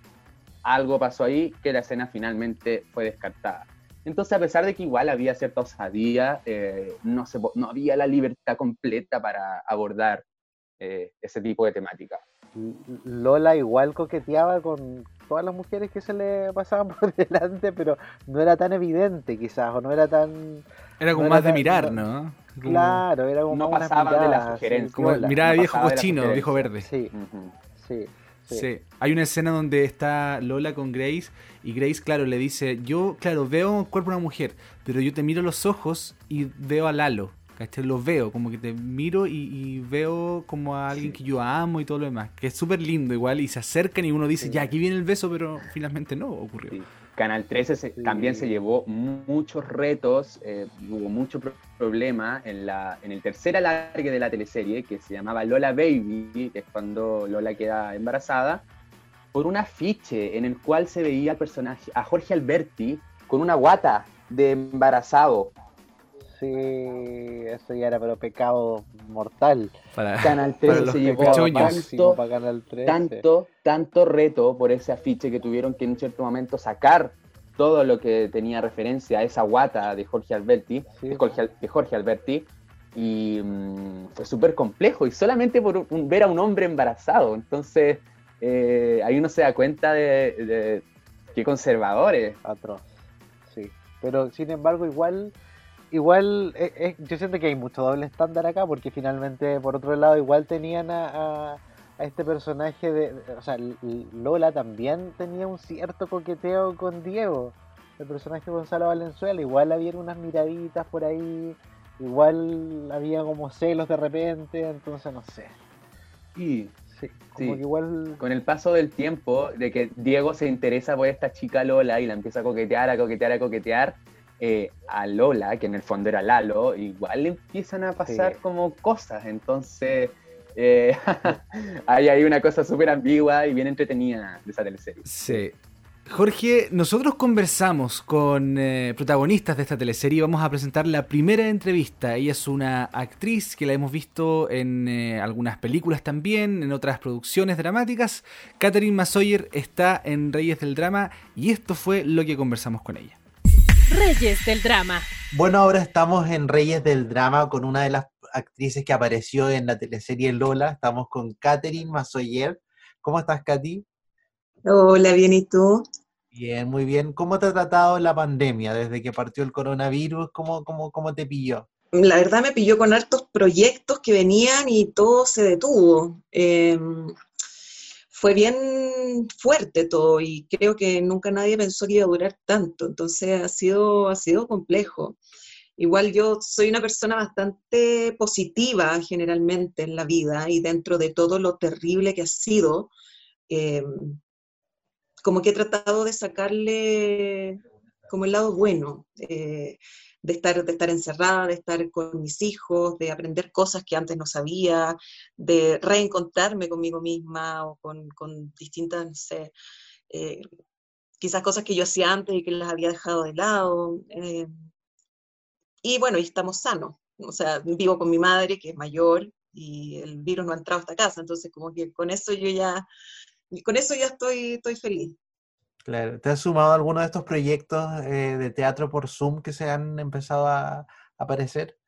algo pasó ahí que la escena finalmente fue descartada. Entonces, a pesar de que igual había cierta osadía, eh, no, se, no había la libertad completa para abordar eh, ese tipo de temática.
Lola igual coqueteaba con todas las mujeres que se le pasaban por [laughs] delante, pero no era tan evidente quizás, o no era tan...
Era como más de mirar, ¿no?
Claro, era como
no pasaba de la sugerencia.
Como miraba viejo cochino, viejo verde.
Sí, sí.
Sí. Hay una escena donde está Lola con Grace y Grace, claro, le dice, yo, claro, veo un cuerpo de una mujer, pero yo te miro los ojos y veo a Lalo. ¿Cachai? Lo veo, como que te miro y, veo como a alguien que yo amo y todo lo demás. Que es súper lindo igual y se acercan y uno dice, ya, aquí viene el beso, pero finalmente no ocurrió.
Canal 13 también se llevó muchos retos, eh, hubo mucho problema en, la, en el tercer alargue de la teleserie, que se llamaba Lola Baby, que es cuando Lola queda embarazada, por un afiche en el cual se veía al personaje, a Jorge Alberti, con una guata de embarazado.
Sí, eso ya era pero pecado mortal.
Canal 13 se llevó tanto, Canal 13. tanto, tanto reto por ese afiche que tuvieron que en un cierto momento sacar todo lo que tenía referencia a esa guata de Jorge Alberti, de, Jorge, Alberti, y mm, fue súper complejo, y solamente por ver a un hombre embarazado. Entonces, eh, ahí uno se da cuenta de, de qué conservadores.
Atroz, sí. Pero sin embargo, igual igual eh, eh, yo siento que hay mucho doble estándar acá porque finalmente por otro lado igual tenían a, a, este personaje de, o sea Lola también tenía un cierto coqueteo con Diego el personaje de Gonzalo Valenzuela. Igual había unas miraditas por ahí igual había como celos de repente entonces no sé.
Y sí, como Que igual con el paso del tiempo de que Diego se interesa por esta chica Lola y la empieza a coquetear a coquetear a coquetear eh, a Lola, que en el fondo era Lalo, igual le empiezan a pasar como cosas. Entonces, eh, [laughs] hay ahí una cosa súper ambigua y bien entretenida de esa teleserie.
Sí. Jorge, nosotros conversamos con eh, protagonistas de esta teleserie y vamos a presentar la primera entrevista. Ella es una actriz que la hemos visto en algunas películas también, en otras producciones dramáticas. Catherine Masoyer está en Reyes del Drama y esto fue lo que conversamos con ella.
Reyes del Drama.
Bueno, ahora estamos en Reyes del Drama con una de las actrices que apareció en la teleserie Lola. Estamos con Katherine Masoyer. ¿Cómo estás, Katy?
Hola, bien, ¿y tú?
Bien, muy bien. ¿Cómo te ha tratado la pandemia desde que partió el coronavirus? ¿Cómo, cómo, cómo te pilló?
La verdad me pilló con hartos proyectos que venían y todo se detuvo. Eh, fue bien fuerte todo y creo que nunca nadie pensó que iba a durar tanto, entonces ha sido, ha sido complejo. Igual yo soy una persona bastante positiva generalmente en la vida y dentro de todo lo terrible que ha sido, eh, como que he tratado de sacarle como el lado bueno. Eh, de estar, de estar encerrada, de estar con mis hijos, de aprender cosas que antes no sabía, de reencontrarme conmigo misma o con, con distintas, no sé, eh, quizás cosas que yo hacía antes y que las había dejado de lado. Eh, y bueno, y estamos sanos. O sea, vivo con mi madre, que es mayor, y el virus no ha entrado a esta casa, entonces como que con eso yo ya, con eso ya estoy, estoy feliz.
Claro. ¿Te has sumado a alguno de estos proyectos eh, de teatro por Zoom que se han empezado a, aparecer?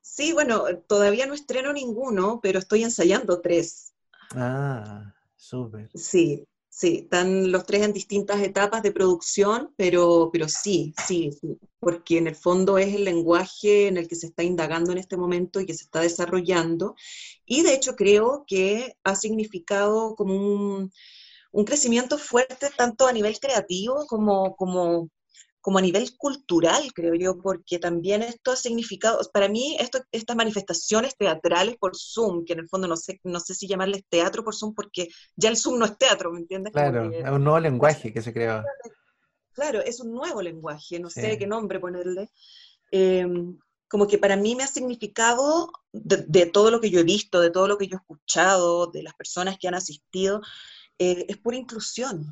Sí, bueno, todavía no estreno ninguno, pero estoy ensayando tres.
Ah, súper.
Sí, sí, están los tres en distintas etapas de producción, pero, pero sí, sí, sí, porque en el fondo es el lenguaje en el que se está indagando en este momento y que se está desarrollando. Y de hecho creo que ha significado como un un crecimiento fuerte tanto a nivel creativo como, como, como a nivel cultural, creo yo, porque también esto ha significado, para mí, esto, estas manifestaciones teatrales por Zoom, que en el fondo no sé, no sé si llamarles teatro por Zoom, porque ya el Zoom no es teatro, ¿me entiendes?
Claro, es un nuevo lenguaje que se creó.
Claro, es un nuevo lenguaje, no sé qué nombre ponerle. Em, como que para mí me ha significado, de, de, todo lo que yo he visto, de todo lo que yo he escuchado, de las personas que han asistido, eh, es pura inclusión,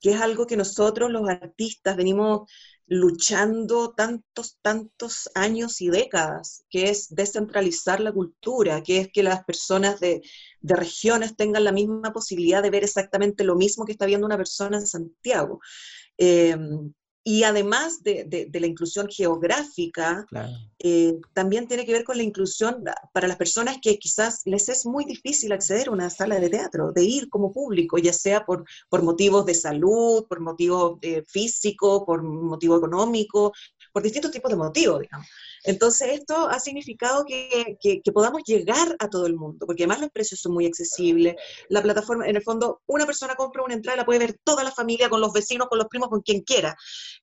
que es algo que nosotros los artistas venimos luchando tantos, tantos años y décadas, que es descentralizar la cultura, que es que las personas de, regiones tengan la misma posibilidad de ver exactamente lo mismo que está viendo una persona en Santiago. Eh, y además de, la inclusión geográfica, eh, también tiene que ver con la inclusión para las personas que quizás les es muy difícil acceder a una sala de teatro, de ir como público, ya sea por, por motivos de salud, por motivos eh, físicos, por motivo económico, por distintos tipos de motivos, digamos. Entonces, esto ha significado que, podamos llegar a todo el mundo, porque además los precios son muy accesibles. La plataforma, en el fondo, una persona compra una entrada, la puede ver toda la familia, con los vecinos, con los primos, con quien quiera.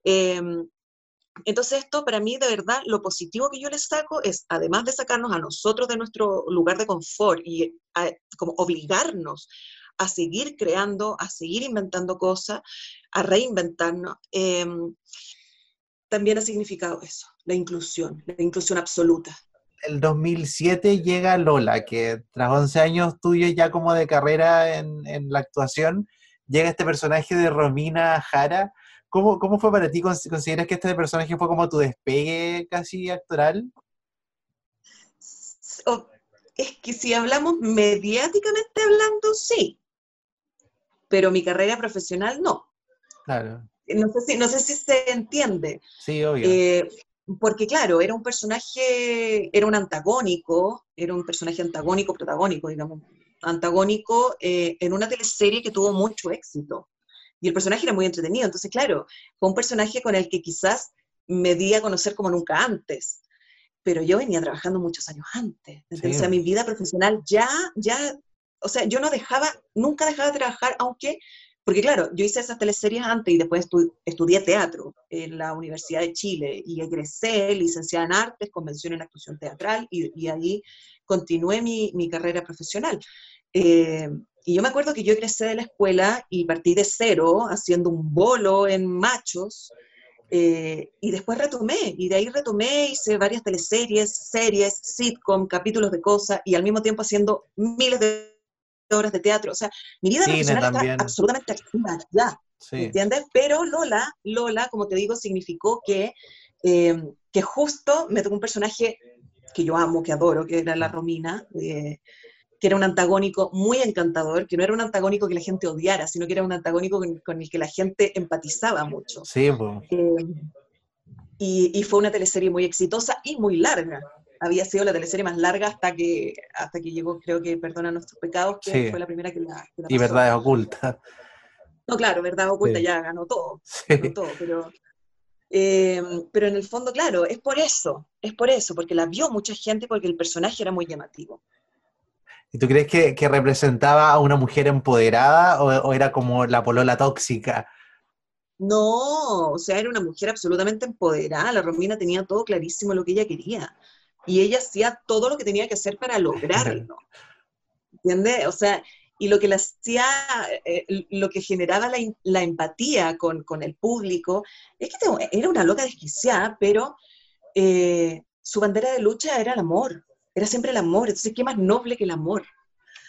Em, entonces, esto para mí, de verdad, lo positivo que yo les saco es, además de sacarnos a nosotros de nuestro lugar de confort y como obligarnos a seguir creando, a seguir inventando cosas, a reinventarnos. Em, también ha significado eso, la inclusión, la inclusión absoluta.
El 2007 llega Lola, que tras 11 años tuyos ya como de carrera en, la actuación, llega este personaje de Romina Jara. ¿Cómo, ¿Cómo, fue para ti? ¿Consideras que este personaje fue como tu despegue casi actoral?
Es que si hablamos mediáticamente hablando, sí. Pero mi carrera profesional no.
Claro
no sé si, no sé si se entiende.
Sí, obvio.
Eh, porque claro, era un personaje, era un antagónico, era un personaje antagónico, protagónico, digamos, antagónico eh, en una teleserie que tuvo mucho éxito. Y el personaje era muy entretenido. Entonces, claro, fue un personaje con el que quizás me di a conocer como nunca antes. Pero yo venía trabajando muchos años antes. Entonces, mi vida profesional ya, ya, o sea, yo no dejaba, nunca dejaba de trabajar, aunque porque claro, yo hice esas teleseries antes y después estudié teatro en la Universidad de Chile y egresé licenciada en artes, convención en actuación teatral y, ahí continué mi, mi carrera profesional. Eh, y yo me acuerdo que yo egresé de la escuela y partí de cero haciendo un bolo en machos. Eh, y después retomé, y de ahí retomé, hice varias teleseries, series, sitcom, capítulos de cosas, y al mismo tiempo haciendo miles de horas de teatro. O sea, mi vida profesional está absolutamente activa ya. ¿Entiendes? Pero Lola, Lola, como te digo, significó que, eh, que justo me tocó un personaje que yo amo, que adoro, que era la Romina, eh, que era un antagónico muy encantador, que no era un antagónico que la gente odiara, sino que era un antagónico con, el que la gente empatizaba mucho.
Sí,
eh, y, y, fue una teleserie muy exitosa y muy larga había sido la teleserie más larga hasta que, hasta que llegó, creo que Perdona Nuestros Pecados, que fue la primera que la,
Y Verdad Oculta.
No, claro, Verdad Oculta ya ganó todo, ganó todo, pero, eh, pero en el fondo, claro, es por eso, es por eso, porque la vio mucha gente porque el personaje era muy llamativo.
¿Y tú crees que, que representaba a una mujer empoderada o, o, era como la polola tóxica?
No, o sea, era una mujer absolutamente empoderada. La Romina tenía todo clarísimo lo que ella quería y ella hacía todo lo que tenía que hacer para lograrlo. ¿Entiendes? O sea, y lo que le hacía, eh, lo que generaba la, empatía con, el público, es que era una loca desquiciada, pero eh, su bandera de lucha era el amor, era siempre el amor. Entonces, ¿qué más noble que el amor?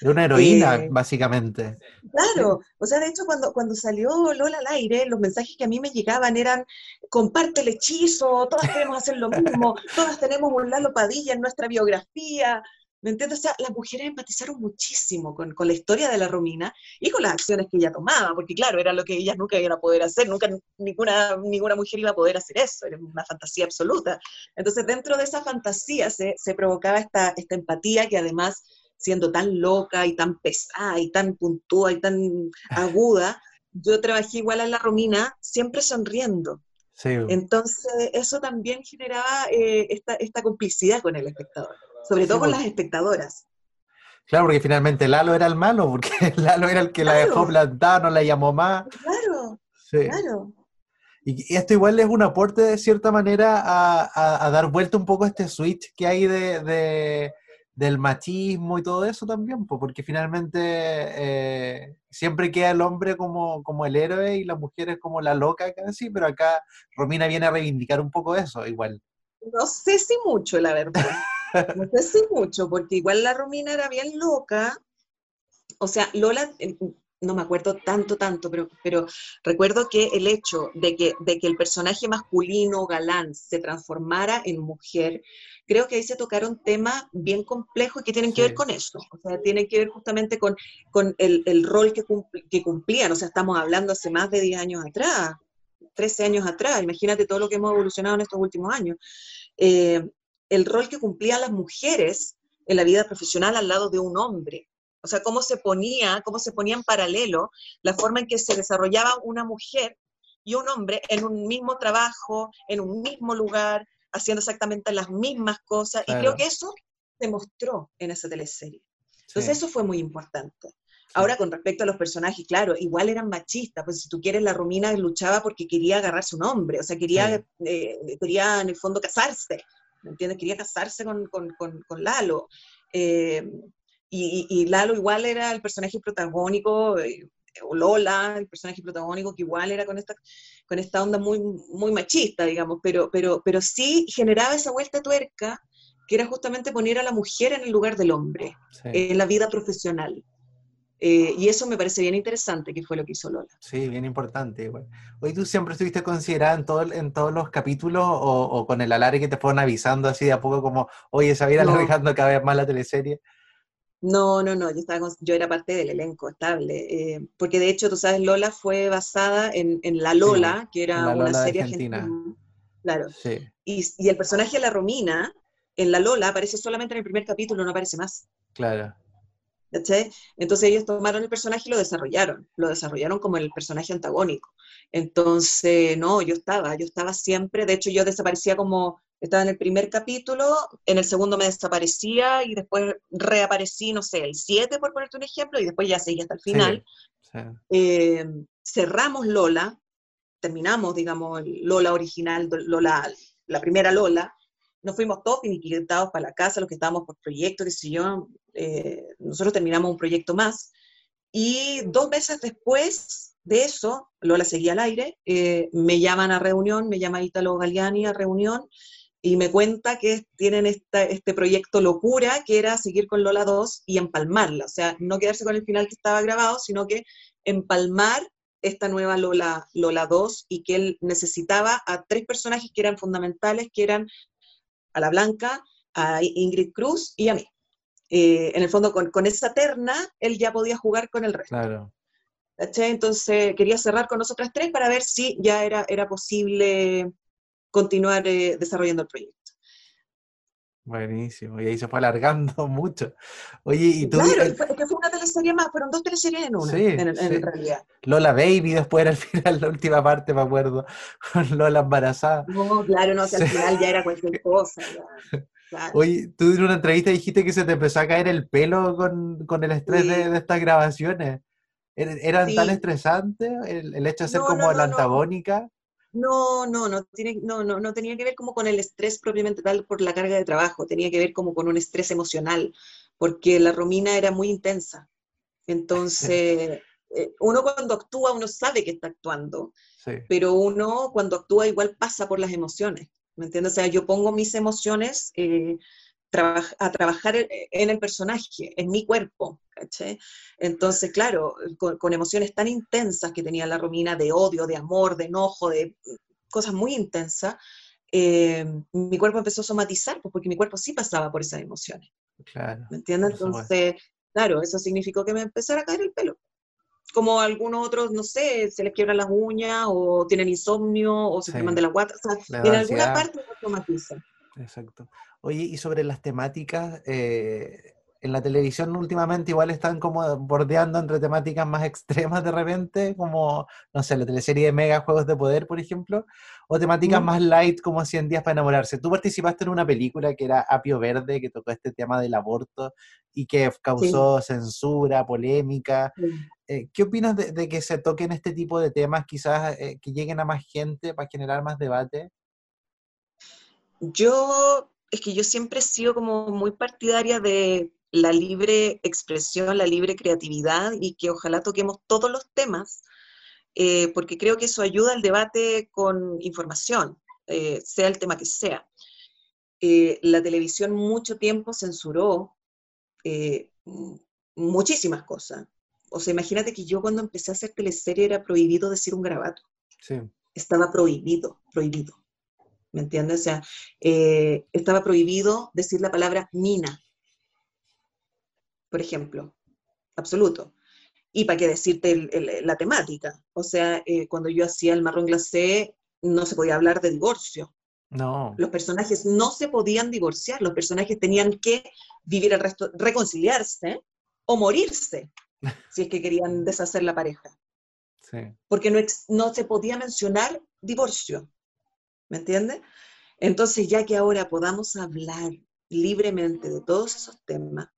Era una heroína, eh, básicamente.
Claro, o sea, de hecho, cuando, cuando salió Lola al aire, los mensajes que a mí me llegaban eran, comparte el hechizo, todas queremos hacer lo mismo, [laughs] todas tenemos un Lalo Padilla en nuestra biografía, ¿me entiendes? O sea, las mujeres empatizaron muchísimo con, con, la historia de la Romina y con las acciones que ella tomaba, porque claro, era lo que ellas nunca iban a poder hacer, nunca ninguna, ninguna mujer iba a poder hacer eso, era una fantasía absoluta. Entonces, dentro de esa fantasía se, se provocaba esta, esta empatía que además siendo tan loca y tan pesada y tan puntúa y tan aguda, [laughs] yo trabajé igual a la Romina, siempre sonriendo. Entonces, eso también generaba eh, esta, complicidad con el espectador, sobre todo con las espectadoras.
Claro, porque finalmente Lalo era el malo, [laughs] porque Lalo era el que la dejó plantada, no la llamó más.
Claro, claro.
Y esto igual es un aporte de cierta manera a, dar vuelta un poco a este switch que hay de, del machismo y todo eso también, porque finalmente eh, siempre queda el hombre como, como el héroe y la mujer es como la loca casi, pero acá Romina viene a reivindicar un poco eso igual.
No sé si mucho, la verdad. No sé si mucho, porque igual la Romina era bien loca. O sea, Lola, no me acuerdo tanto, tanto, pero, pero recuerdo que el hecho de que, de que el personaje masculino galán se transformara en mujer, creo que ahí se tocaron temas bien complejos que tienen que ver con eso. O sea, tienen que ver justamente con, con el, el, rol que, que cumplían. O sea, estamos hablando hace más de 10 años atrás, 13 años atrás. Imagínate todo lo que hemos evolucionado en estos últimos años. Eh, el rol que cumplían las mujeres en la vida profesional al lado de un hombre o sea, cómo se ponía, cómo se ponía en paralelo la forma en que se desarrollaba una mujer y un hombre en un mismo trabajo, en un mismo lugar, haciendo exactamente las mismas cosas. Y creo que eso se mostró en esa teleserie. Entonces eso fue muy importante. Ahora, con respecto a los personajes, claro, igual eran machistas, pues si tú quieres, la Romina luchaba porque quería agarrar su nombre, o sea, quería, eh, quería en el fondo casarse, ¿me entiendes? Quería casarse con, con, con, Lalo. Eh, y, Lalo igual era el personaje protagónico, eh, o Lola, el personaje protagónico, que igual era con esta, con esta onda muy, muy machista, digamos, pero, pero, pero sí generaba esa vuelta tuerca, que era justamente poner a la mujer en el lugar del hombre, en la vida profesional. Eh, y eso me parece bien interesante, que fue lo que hizo Lola.
Sí, bien importante. Hoy tú siempre estuviste considerada en, todo, en todos los capítulos o, con el alargue que te fueron avisando así de a poco como, oye, se va a ir alargando cada vez más la teleserie.
No, no, no, yo, estaba yo era parte del elenco estable, eh, porque de hecho, tú sabes, Lola fue basada en, La Lola, que era una serie argentina. Claro. Y, el personaje de la Romina, en La Lola, aparece solamente en el primer capítulo, no aparece más.
Claro.
Entonces ellos tomaron el personaje y lo desarrollaron, lo desarrollaron como el personaje antagónico. Entonces, no, yo estaba, yo estaba siempre, de hecho yo desaparecía como estaba en el primer capítulo, en el segundo me desaparecía y después reaparecí, no sé, el 7 por ponerte un ejemplo, y después ya seguí hasta el final. Eh, cerramos Lola, terminamos, digamos, Lola original, Lola, la primera Lola, nos fuimos todos finiquitados para la casa, los que estábamos por proyecto, qué sé yo, eh, nosotros terminamos un proyecto más, y dos meses después de eso, Lola seguía al aire, eh, me llaman a reunión, me llama Italo Galiani a reunión, y me cuenta que tienen este proyecto locura, que era seguir con Lola 2 y empalmarla, o sea, no quedarse con el final que estaba grabado, sino que empalmar esta nueva Lola, Lola 2 y que él necesitaba a tres personajes que eran fundamentales, que eran a la Blanca, a Ingrid Cruz y a mí. Eh, en el fondo, con, con, esa terna, él ya podía jugar con el resto.
Claro.
Entonces, quería cerrar con nosotras tres para ver si ya era, era posible continuar eh, desarrollando el proyecto.
Buenísimo, y ahí se fue alargando [laughs] mucho. Oye, y tú...
Claro, fue, que fue una teleserie más, fueron dos teleseries en una, en, realidad.
Lola Baby, después era al [laughs] final, la última parte, me acuerdo, con Lola embarazada.
No, claro, no, o al final ya era cualquier cosa. [laughs]
Oye, tú en una entrevista dijiste que se te empezó a caer el pelo con, con el estrés de, estas grabaciones. ¿Er, ¿Eran tan estresantes el, el, hecho de ser como la antagónica?
No, no, no, tiene, no, no, no tenía que ver como con el estrés propiamente tal por la carga de trabajo, tenía que ver como con un estrés emocional, porque la Romina era muy intensa. Entonces, [laughs] eh, uno cuando actúa, uno sabe que está actuando, pero uno cuando actúa igual pasa por las emociones, ¿me entiendes? O sea, yo pongo mis emociones eh, a trabajar en el personaje, en mi cuerpo, Entonces, claro, con, emociones tan intensas que tenía la Romina, de odio, de amor, de enojo, de cosas muy intensas, eh, mi cuerpo empezó a somatizar, pues, porque mi cuerpo sí pasaba por esas emociones.
Claro.
¿Me entiendes? Entonces, claro, eso significó que me empezara a caer el pelo. Como algunos otros, no sé, se les quiebran las uñas, o tienen insomnio, o se queman de la guata. O sea, en alguna parte se somatiza.
Exacto. Oye, y sobre las temáticas, eh, en la televisión últimamente igual están como bordeando entre temáticas más [laughs] extremas de repente, como, no sé, la teleserie de Mega Juegos de Poder, por ejemplo, o temáticas más light como 100 días para enamorarse. Tú participaste en una película que era Apio Verde, que tocó este tema del aborto y que causó censura, polémica. Eh, ¿Qué opinas de, que se toquen este tipo de temas, quizás eh, que lleguen a más gente para generar más debate?
Yo es que yo siempre he sido como muy partidaria de la libre expresión, la libre creatividad y que ojalá toquemos todos los temas, eh, porque creo que eso ayuda al debate con información, eh, sea el tema que sea. Eh, la televisión mucho tiempo censuró muchísimas cosas O sea, imagínate que yo cuando empecé a hacer teleserie era prohibido decir un garabato.
Sí.
Estaba prohibido, prohibido. ¿Me entiendes? O sea, eh, estaba prohibido decir la palabra mina, por ejemplo. Absoluto. Y para qué decirte el- el- la temática. O sea, eh, cuando yo hacía el marrón glacé, no se podía hablar de divorcio.
No.
Los personajes no se podían divorciar, los personajes tenían que vivir el resto, reconciliarse o morirse, [laughs] si es que querían deshacer la pareja,
Sí.
porque no se podía mencionar divorcio, ¿me entiendes? Entonces, ya que ahora podamos hablar libremente de todos esos temas,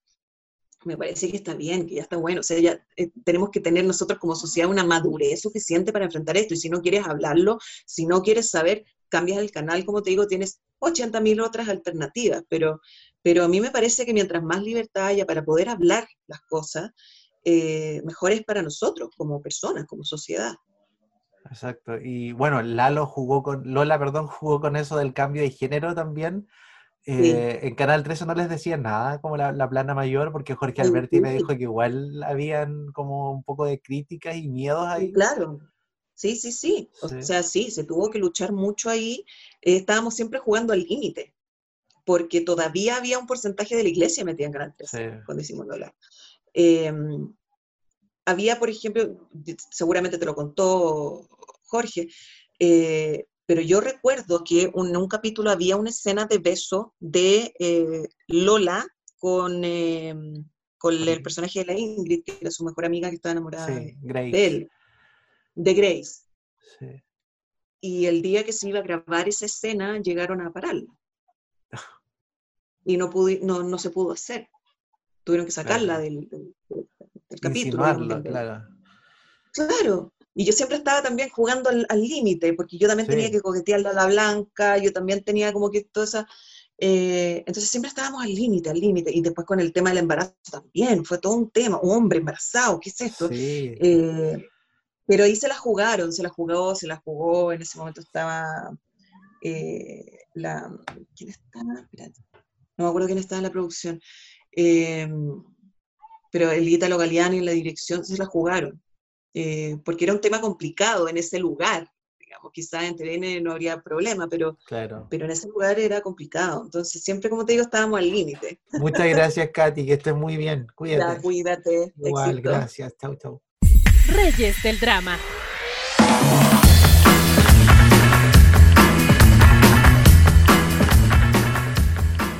me parece que está bien, que ya está bueno. O sea, ya eh, tenemos que tener nosotros como sociedad una madurez suficiente para enfrentar esto. Y si no quieres hablarlo, si no quieres saber, cambias el canal, como te digo, tienes 80.000 otras alternativas. Pero, pero a mí me parece que mientras más libertad haya para poder hablar las cosas, eh, mejor es para nosotros como personas, como sociedad.
Exacto. Y bueno, Lalo jugó con, Lola, perdón, [laughs] jugó con eso del cambio de género también. Eh, En Canal 13 no les decían nada, como la, la plana mayor, porque Jorge
Sí,
Alberti me dijo que igual habían como un poco de críticas y miedos ahí.
Claro, sí, sí, sí. O
Sí.
sea, sí, se tuvo que luchar mucho ahí. Eh, estábamos siempre jugando al límite, porque todavía había un porcentaje de la iglesia metida en Canal 13
Sí.
cuando hicimos Lola. Eh, había, por ejemplo, seguramente te lo contó Jorge, eh, pero yo recuerdo que un- en un capítulo había una escena de beso de eh, Lola con, eh, con el personaje de la Ingrid, que era su mejor amiga que estaba enamorada
Sí,
de, él, de Grace.
Sí.
Y el día que se iba a grabar esa escena, llegaron a pararla. [laughs] Y no, pudo, no, no se pudo hacer. Tuvieron que sacarla
Claro.
del, del- del- capítulo. Del-
claro.
Claro. Y yo siempre estaba también jugando al límite, porque yo también tenía que coquetearle a la blanca, yo también tenía como que toda esa... eh, entonces siempre estábamos al límite, al límite. Y después con el tema del embarazo también, fue todo un tema. Un hombre embarazado, ¿qué es esto?
Sí.
Eh, pero ahí se la jugaron, se la jugó, se la jugó. En ese momento estaba eh, la. ¿Quién estaba? Espérate. No me acuerdo quién estaba en la producción. Pero el Ítalo Galeani en la dirección se la jugaron. Eh, porque era un tema complicado en ese lugar. Digamos, quizás en TVN no habría problema, pero,
Claro.
pero en ese lugar era complicado. Entonces, siempre, como te digo, estábamos al límite.
Muchas gracias, Katy, que estés muy bien. [laughs]
Ya,
Cuídate.
cuídate.
Igual,
éxito.
gracias. Chau, chau.
Reyes del drama.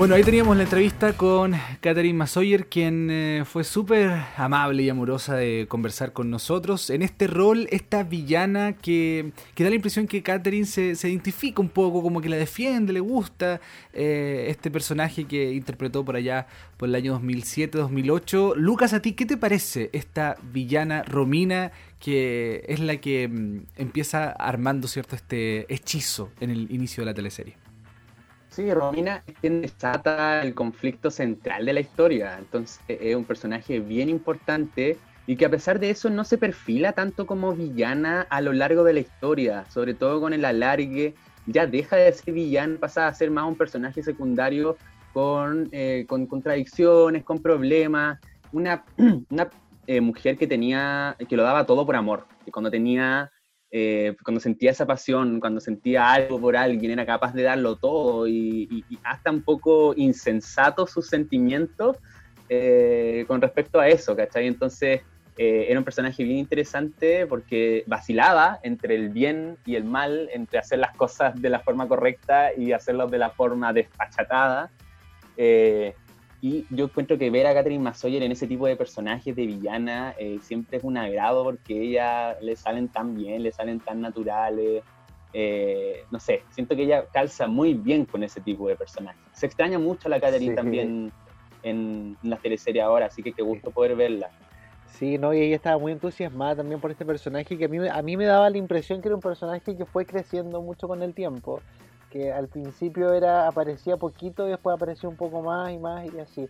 Bueno, ahí teníamos la entrevista con Catherine Masoyer, quien eh, fue súper amable y amorosa de conversar con nosotros. En este rol, esta villana que, da la impresión que Catherine se, se identifica un poco, como que la defiende, le gusta eh, este personaje que interpretó por allá por el año 2007-2008. Lucas, ¿a ti qué te parece esta villana Romina que es la que mm, empieza armando cierto este hechizo en el inicio de la teleserie?
Sí, Romina es el conflicto central de la historia. Entonces es un personaje bien importante y que a pesar de eso no se perfila tanto como villana a lo largo de la historia, sobre todo con el alargue. Ya deja de ser villana, pasa a ser más un personaje secundario con, eh, con contradicciones, con problemas. Una, [clears throat] una eh, mujer que tenía, que lo daba todo por amor, que cuando tenía eh, cuando sentía esa pasión, cuando sentía algo por alguien, era capaz de darlo todo y, y- y hasta un poco insensato sus sentimientos eh, con respecto a eso, ¿cachai? Entonces eh, era un personaje bien interesante porque vacilaba entre el bien y el mal, entre hacer las cosas de la forma correcta y hacerlas de la forma despachatada. Eh, y yo encuentro que ver a Catherine Masoyer en ese tipo de personajes de villana eh, siempre es un agrado porque ella le salen tan bien, le salen tan naturales. eh, no sé, siento que ella calza muy bien con ese tipo de personajes. Se extraña mucho a la Catherine
Sí.
también en, las teleseries ahora, así que qué gusto poder verla.
Sí, no, y ella estaba muy entusiasmada también por este personaje que a mí, a mí me daba la impresión que era un personaje que fue creciendo mucho con el tiempo, que al principio era aparecía poquito y después aparecía un poco más y más y así.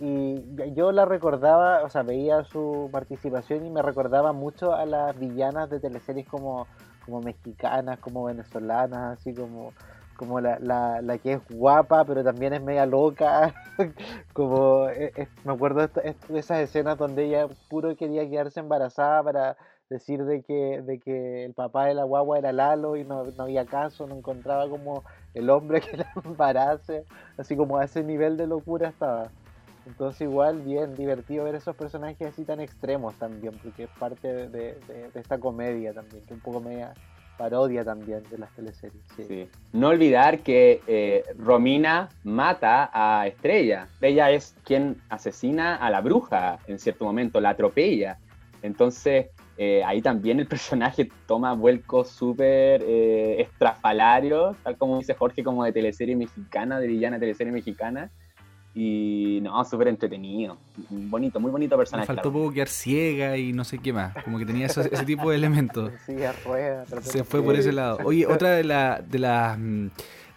Y yo la recordaba, o sea, veía su participación y me recordaba mucho a las villanas de teleseries como, como mexicanas, como venezolanas, así como, como la, la, la que es guapa, pero también es media loca. [laughs] como eh, eh, me acuerdo de, esas escenas donde ella puro quería quedarse embarazada para decir de que, de que el papá de la guagua era Lalo y no, no había caso, no encontraba como el hombre [laughs] que la embarace, así como a ese nivel de locura estaba. Entonces igual bien divertido ver esos personajes así tan extremos también, porque es parte de, de, de esta comedia también, que un poco media parodia también de las teleseries. Sí.
No olvidar que eh, Romina mata a Estrella. Ella es quien asesina a la bruja en cierto momento, la atropella. Entonces, eh, ahí también el personaje [laughs] toma vuelcos súper eh, estrafalarios, tal como dice Jorge, como de teleserie mexicana, de villana teleserie mexicana. Y no, súper entretenido. Bonito, muy bonito personaje.
Me faltó poco quedar ciega y no sé qué más. Como que tenía ese tipo de elementos. [laughs]
Sí, rueda,
Se fue por ese lado. Oye, otra de, la, de las mm,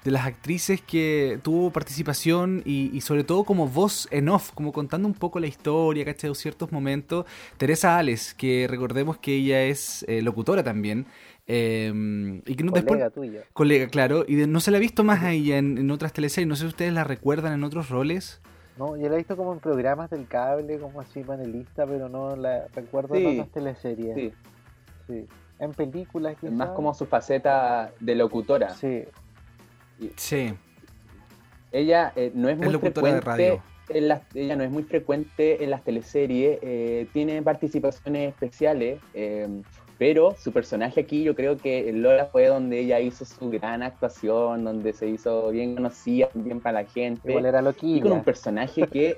de las actrices que tuvo participación y, sobre todo como voz en off, como contando un poco la historia, ¿cachai? De ciertos momentos. Teresa Ales, que recordemos que ella es eh, locutora también. Em, y que no,
colega tuya.
Colega, claro. Y no se la ha visto más a ella en, otras teleseries. No sé si ustedes la recuerdan en otros roles.
No, yo la he visto como en programas del cable, como así panelista, pero no la recuerdo en otras teleseries. Sí. sí. En películas, quizás.
Más como su faceta de locutora.
Sí.
Sí.
Ella eh, no es, muy frecuente. De radio. En las, ella no es muy frecuente en las teleseries, eh, tiene participaciones especiales. Eh, pero su personaje aquí yo creo que Lola fue donde ella hizo su gran actuación, donde se hizo bien conocida, bien para la gente.
Igual era loquilla.
Y con un personaje que,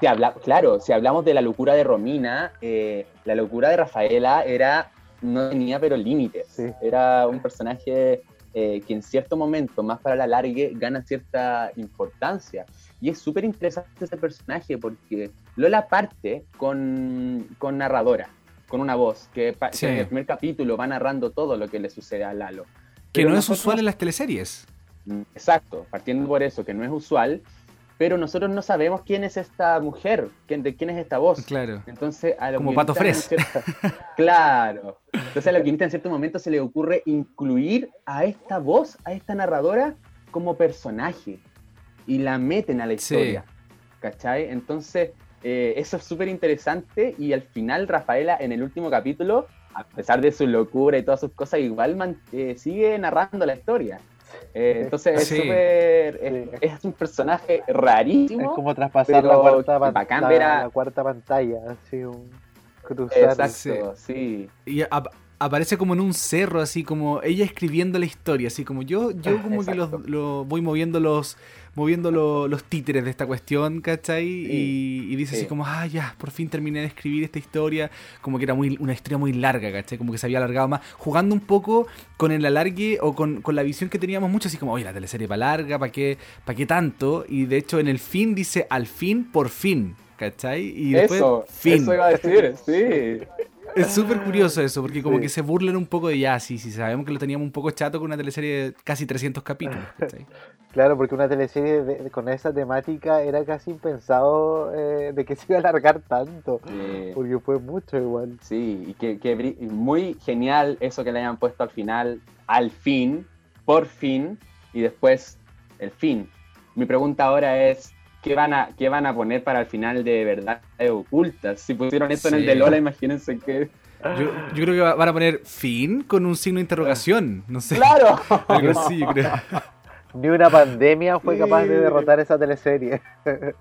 te habla, claro, si hablamos de la locura de Romina, eh, la locura de Rafaela era, no tenía pero límites. Era un personaje eh, que en cierto momento, más para la largue, gana cierta importancia. Y es súper interesante ese personaje porque Lola parte con, con narradora con una voz, que, en el primer capítulo va narrando todo lo que le sucede a Lalo.
Que no es usual en las teleseries.
Exacto, partiendo por eso, que no es usual, pero nosotros no sabemos quién es esta mujer, quién, de quién es esta voz.
Claro.
Entonces, a
Como Pato Fres. [laughs]
claro. Entonces a la guionista en cierto momento se le ocurre incluir a esta voz, a esta narradora, como personaje. Y la meten a la historia. ¿Cachai? Entonces, eh, eso es súper interesante y al final Rafaela en el último capítulo, a pesar de su locura y todas sus cosas, igual eh, sigue narrando la historia. Eh, entonces es súper... Es, un personaje rarísimo.
Es como traspasar la cuarta, la, cuarta pantalla, así un cruzar.
Exacto, sí.
Y aparece como en un cerro, así como ella escribiendo la historia, así como yo, yo como que lo, voy moviendo los moviendo los títeres de esta cuestión, ¿cachai? y, dice así como, ah, ya, por fin terminé de escribir esta historia, como que era muy, una historia muy larga, ¿cachai? Como que se había alargado más, jugando un poco con el alargue o con, con la visión que teníamos mucho, así como, oye, la teleserie para larga, ¿para qué, para qué tanto? Y de hecho en el fin dice, al fin, por fin, ¿cachai? Y después,
eso,
fin.
Eso iba a decir, sí. [laughs]
Es súper curioso eso, porque como que se burlan un poco de ya, sí, sí, sabemos que lo teníamos un poco chato con una teleserie de casi 300 capítulos. [laughs]
Claro, porque una teleserie con esa temática era casi impensado eh, de que [laughs] se iba a alargar tanto, porque fue mucho igual.
Sí, y que, muy genial eso que le hayan puesto al final, al fin, por fin, y después el fin. Mi pregunta ahora es, ¿qué van a, qué van a poner para el final de verdad ocultas? Si pusieron esto en el de Lola, imagínense que...
Yo, yo, creo que van a poner fin con un signo de interrogación, no sé.
¡Claro! [laughs]
Algo así, yo creo.
Ni una pandemia fue capaz de derrotar esa teleserie. [laughs]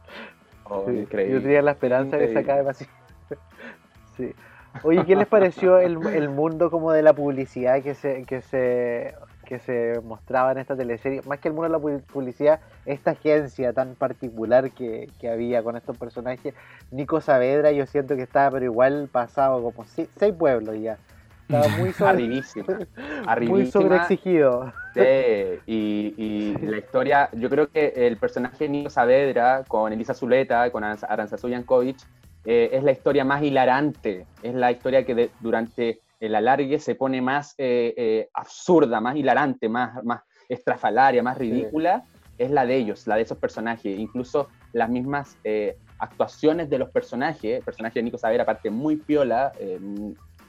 Oh, increíble.
Yo tenía la esperanza de sacar demasiado. [laughs] sí. Oye, ¿qué les pareció el, el, mundo como de la publicidad que se, que se que se mostraba en esta teleserie, más que el mundo de la publicidad, esta agencia tan particular que, había con estos personajes. Nico Saavedra, yo siento que estaba, pero igual pasado como seis, pueblos ya. Estaba muy [laughs] sobre, [laughs] muy sobreexigido.
Sí, y, y, la historia, yo creo que el personaje de Nico Saavedra con Elisa Zuleta, con Aranzazú Yankovic, eh, es la historia más hilarante, es la historia que durante el alargue se pone más eh, eh, absurda, más hilarante, más, más estrafalaria, más ridícula, es la de ellos, la de esos personajes. Incluso las mismas eh, actuaciones de los personajes, el personaje de Nico Saber, aparte muy piola,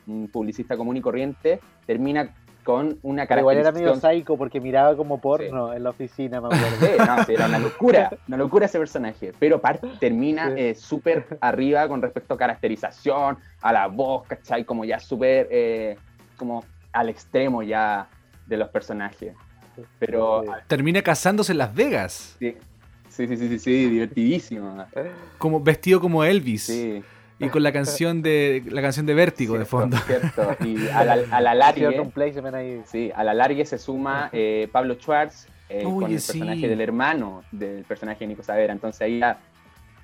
un publicista común y corriente, termina con una
Pero igual era medio psycho porque miraba como porno en la oficina, me acuerdo.
Sí, no, sí, era una locura, una locura ese personaje. Pero parte, termina
Sí.
eh, súper arriba con respecto a caracterización, a la voz, ¿cachai? Como ya súper, eh, como al extremo ya de los personajes. Pero
Sí.
Termina casándose en Las Vegas,
sí, sí, sí, sí, sí, sí, divertidísimo. [laughs]
como vestido como Elvis.
Sí,
Y con la canción de la canción de Vértigo de
cierto,
fondo.
Cierto. Y a la, a la largue,
ahí.
sí, a la largue se suma eh, Pablo Schwartz eh, con el personaje
sí.
del hermano del personaje de Nico Savera. Entonces ahí ya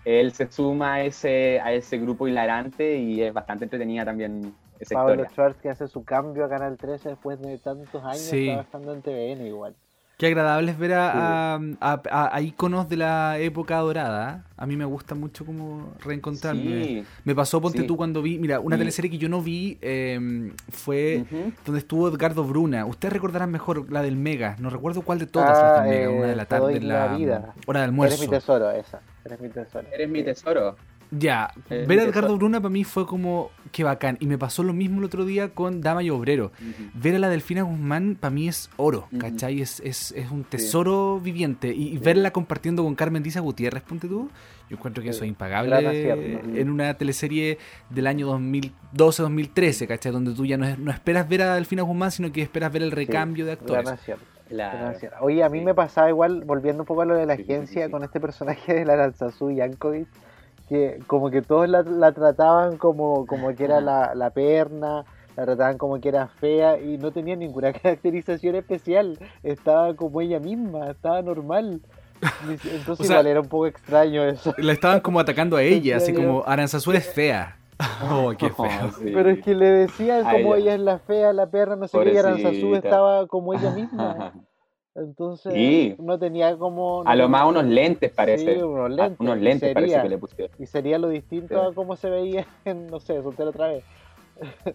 él se suma a ese, a ese grupo hilarante y es bastante entretenida también esa
Pablo
historia.
Schwartz que hace su cambio a Canal 13 después de tantos años
Sí.
trabajando en TVN igual.
Qué agradable es ver a, a, a- a íconos de la época dorada. A mí me gusta mucho como reencontrarme.
Sí.
Me pasó, ponte
Sí.
tú, cuando vi, mira, una
Sí.
teleserie que yo no vi eh, fue donde estuvo Edgardo Bruna. Ustedes recordarán mejor la del Mega. No recuerdo cuál de todas
Ah,
las del Mega.
eh,
Una de la tarde, la
la vida.
hora de
Eres mi
almuerzo.
tesoro, esa. Eres mi tesoro.
Eres mi tesoro.
Ya,
Eh,
ver a
eso.
Edgardo Bruna para mí fue como, qué bacán. Y me pasó lo mismo el otro día con Dama y Obrero. Ver a la Delfina Guzmán para mí es oro,
Ujú.
¿cachai? Es, es, es un tesoro viviente. Y, verla compartiendo con Carmen Diza Gutiérrez, ponte tú, yo encuentro que
Sí,
eso es impagable en una teleserie del año 2012-2013, ¿cachai? Donde tú ya no, es- no esperas ver a Delfina Guzmán, sino que esperas ver el recambio de actores.
Claro.
Oye, a mí
Sí.
me pasaba igual, volviendo un poco a lo de la
Sí, sí, sí,
agencia,
sí.
con este personaje de la Aranzazú Yankovic, que como que todos la, la trataban como, como que era la, la perna, la trataban como que era fea y no tenía ninguna [laughs] caracterización especial. Estaba como ella misma, estaba normal. [laughs] Entonces
O sea,
igual era un poco extraño eso.
La estaban como atacando a [laughs] ella, así como Aranzazú es fea. Oh, qué feo.
Oh, sí.
Pero es que le decían como
ella.
ella es la fea, la perra, no sé qué, y Aranzazú estaba como ella misma. Entonces
Sí.
no tenía como...
A lo más unos lentes parece.
Sí, unos lentes.
unos
y
lentes parece
sería-
que le pusieron.
Y sería lo distinto
Sí.
a cómo se veía [laughs] en, no sé, soltero otra vez. [laughs]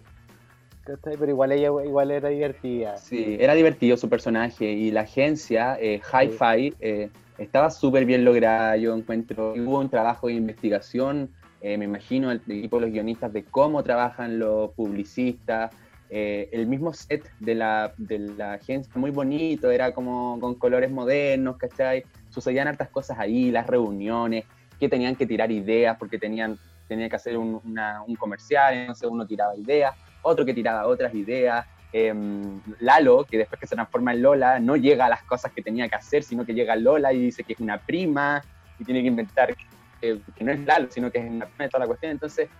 Pero igual ella igual era divertida.
Sí, era divertido su personaje y la agencia, eh, Hi-Fi, eh, estaba súper bien lograda, yo encuentro. Hubo un trabajo de investigación, eh, me imagino, el equipo de los guionistas de cómo trabajan los publicistas. Eh, el mismo set de la, de la agencia, muy bonito, era como con colores modernos, ¿cachai? Sucedían hartas cosas ahí, las reuniones, que tenían que tirar ideas porque tenían, tenía que hacer un, una- un comercial, entonces uno tiraba ideas, otro que tiraba otras ideas. em, Lalo, que después que se transforma en Lola, no llega a las cosas que tenía que hacer, sino que llega Lola y dice que es una prima y tiene que inventar que, que no es Lalo, sino que es una prima de toda la cuestión. Entonces,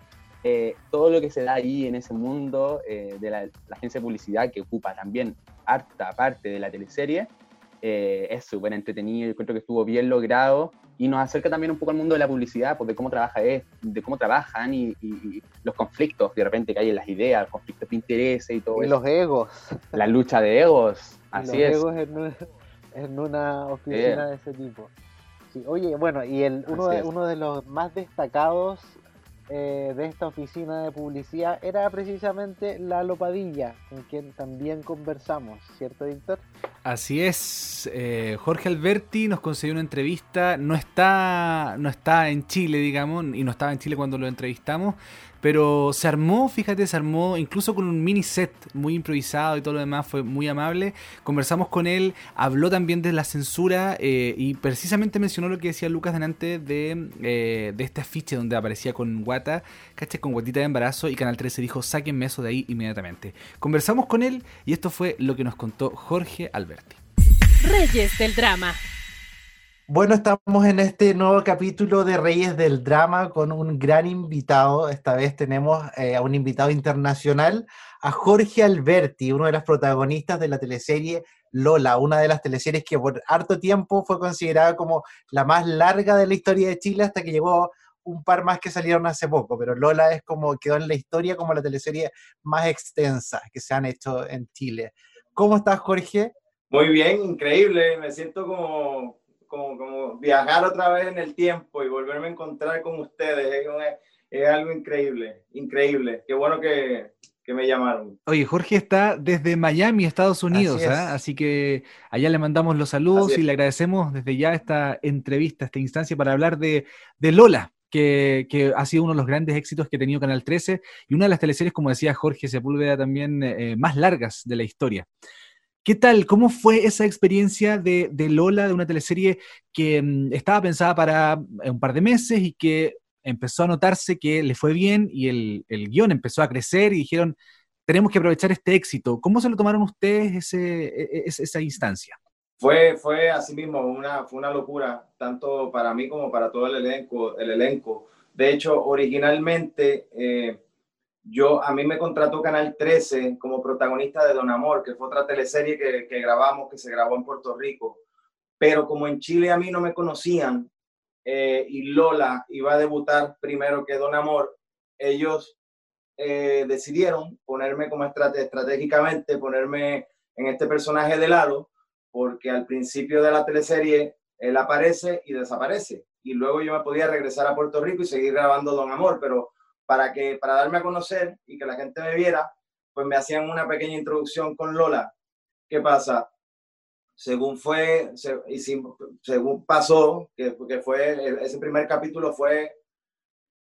eh, todo lo que se da ahí en ese mundo eh, de la, la agencia de publicidad, que ocupa también harta parte de la teleserie, eh, es súper entretenido, yo encuentro que estuvo bien logrado y nos acerca también un poco al mundo de la publicidad, pues de cómo trabaja es, de cómo trabajan y, y- y los conflictos de repente que hay en las ideas, los conflictos de interés y todo
Y
eso.
los egos.
La lucha de egos, [laughs] así
los
es.
egos en en una oficina de ese tipo. Sí, oye, bueno, y el, uno, de, uno de los más destacados eh, de esta oficina de publicidad era precisamente Lalo Padilla, con quien también conversamos, ¿cierto, Víctor?
Así es, eh, Jorge Alberti nos concedió una entrevista, no está, no está en Chile, digamos, y no estaba en Chile cuando lo entrevistamos, pero se armó, fíjate, se armó incluso con un mini set muy improvisado y todo lo demás, fue muy amable. Conversamos con él, habló también de la censura eh, y precisamente mencionó lo que decía Lucas delante de, eh, de este afiche donde aparecía con guata, caché con guatita de embarazo y Canal 13 dijo, sáquenme eso de ahí inmediatamente. Conversamos con él y esto fue lo que nos contó Jorge Alberti.
Reyes del Drama.
Bueno, estamos en este nuevo capítulo de Reyes del Drama con un gran invitado. Esta vez tenemos eh, a un invitado internacional, a Jorge Alberti, uno de los protagonistas de la teleserie Lola, una de las teleseries que por harto tiempo fue considerada como la más larga de la historia de Chile hasta que llegó un par más que salieron hace poco, pero Lola es como quedó en la historia como la teleserie más extensa que se han hecho en Chile. ¿Cómo estás, Jorge?
Muy bien, increíble. Me siento como, como, como viajar otra vez en el tiempo y volverme a encontrar con ustedes. Es, es algo increíble, increíble. Qué bueno que, que me llamaron.
Oye, Jorge está desde Miami, Estados Unidos,
Así es.
¿ah? así que allá le mandamos los saludos y le agradecemos desde ya esta entrevista, esta instancia para hablar de, de Lola, que, que, ha sido uno de los grandes éxitos que ha tenido Canal 13 y una de las teleseries, como decía Jorge Sepúlveda, también eh, más largas de la historia. ¿Qué tal? ¿Cómo fue esa experiencia de, Lola, de una teleserie que mm, estaba pensada para eh, un par de meses y que empezó a notarse que le fue bien y el, el guion empezó a crecer y dijeron, tenemos que aprovechar este éxito. ¿Cómo se lo tomaron ustedes e, e, esa instancia?
Fue, fue así mismo una, fue una locura, tanto para mí como para todo el elenco. El elenco. De hecho, originalmente eh, yo, a mí me contrató Canal 13 como protagonista de Don Amor, que fue otra teleserie que, grabamos, que se grabó en Puerto Rico. Pero como en Chile a mí no me conocían eh, y Lola iba a debutar primero que Don Amor, ellos eh, decidieron ponerme como estratégicamente, ponerme en este personaje de Lalo porque al principio de la teleserie él aparece y desaparece. Y luego yo me podía regresar a Puerto Rico y seguir grabando Don Amor, pero para, que, para darme a conocer y que la gente me viera, pues me hacían una pequeña introducción con Lola. ¿Qué pasa? Según fue, y según pasó, que, que fue, ese primer capítulo fue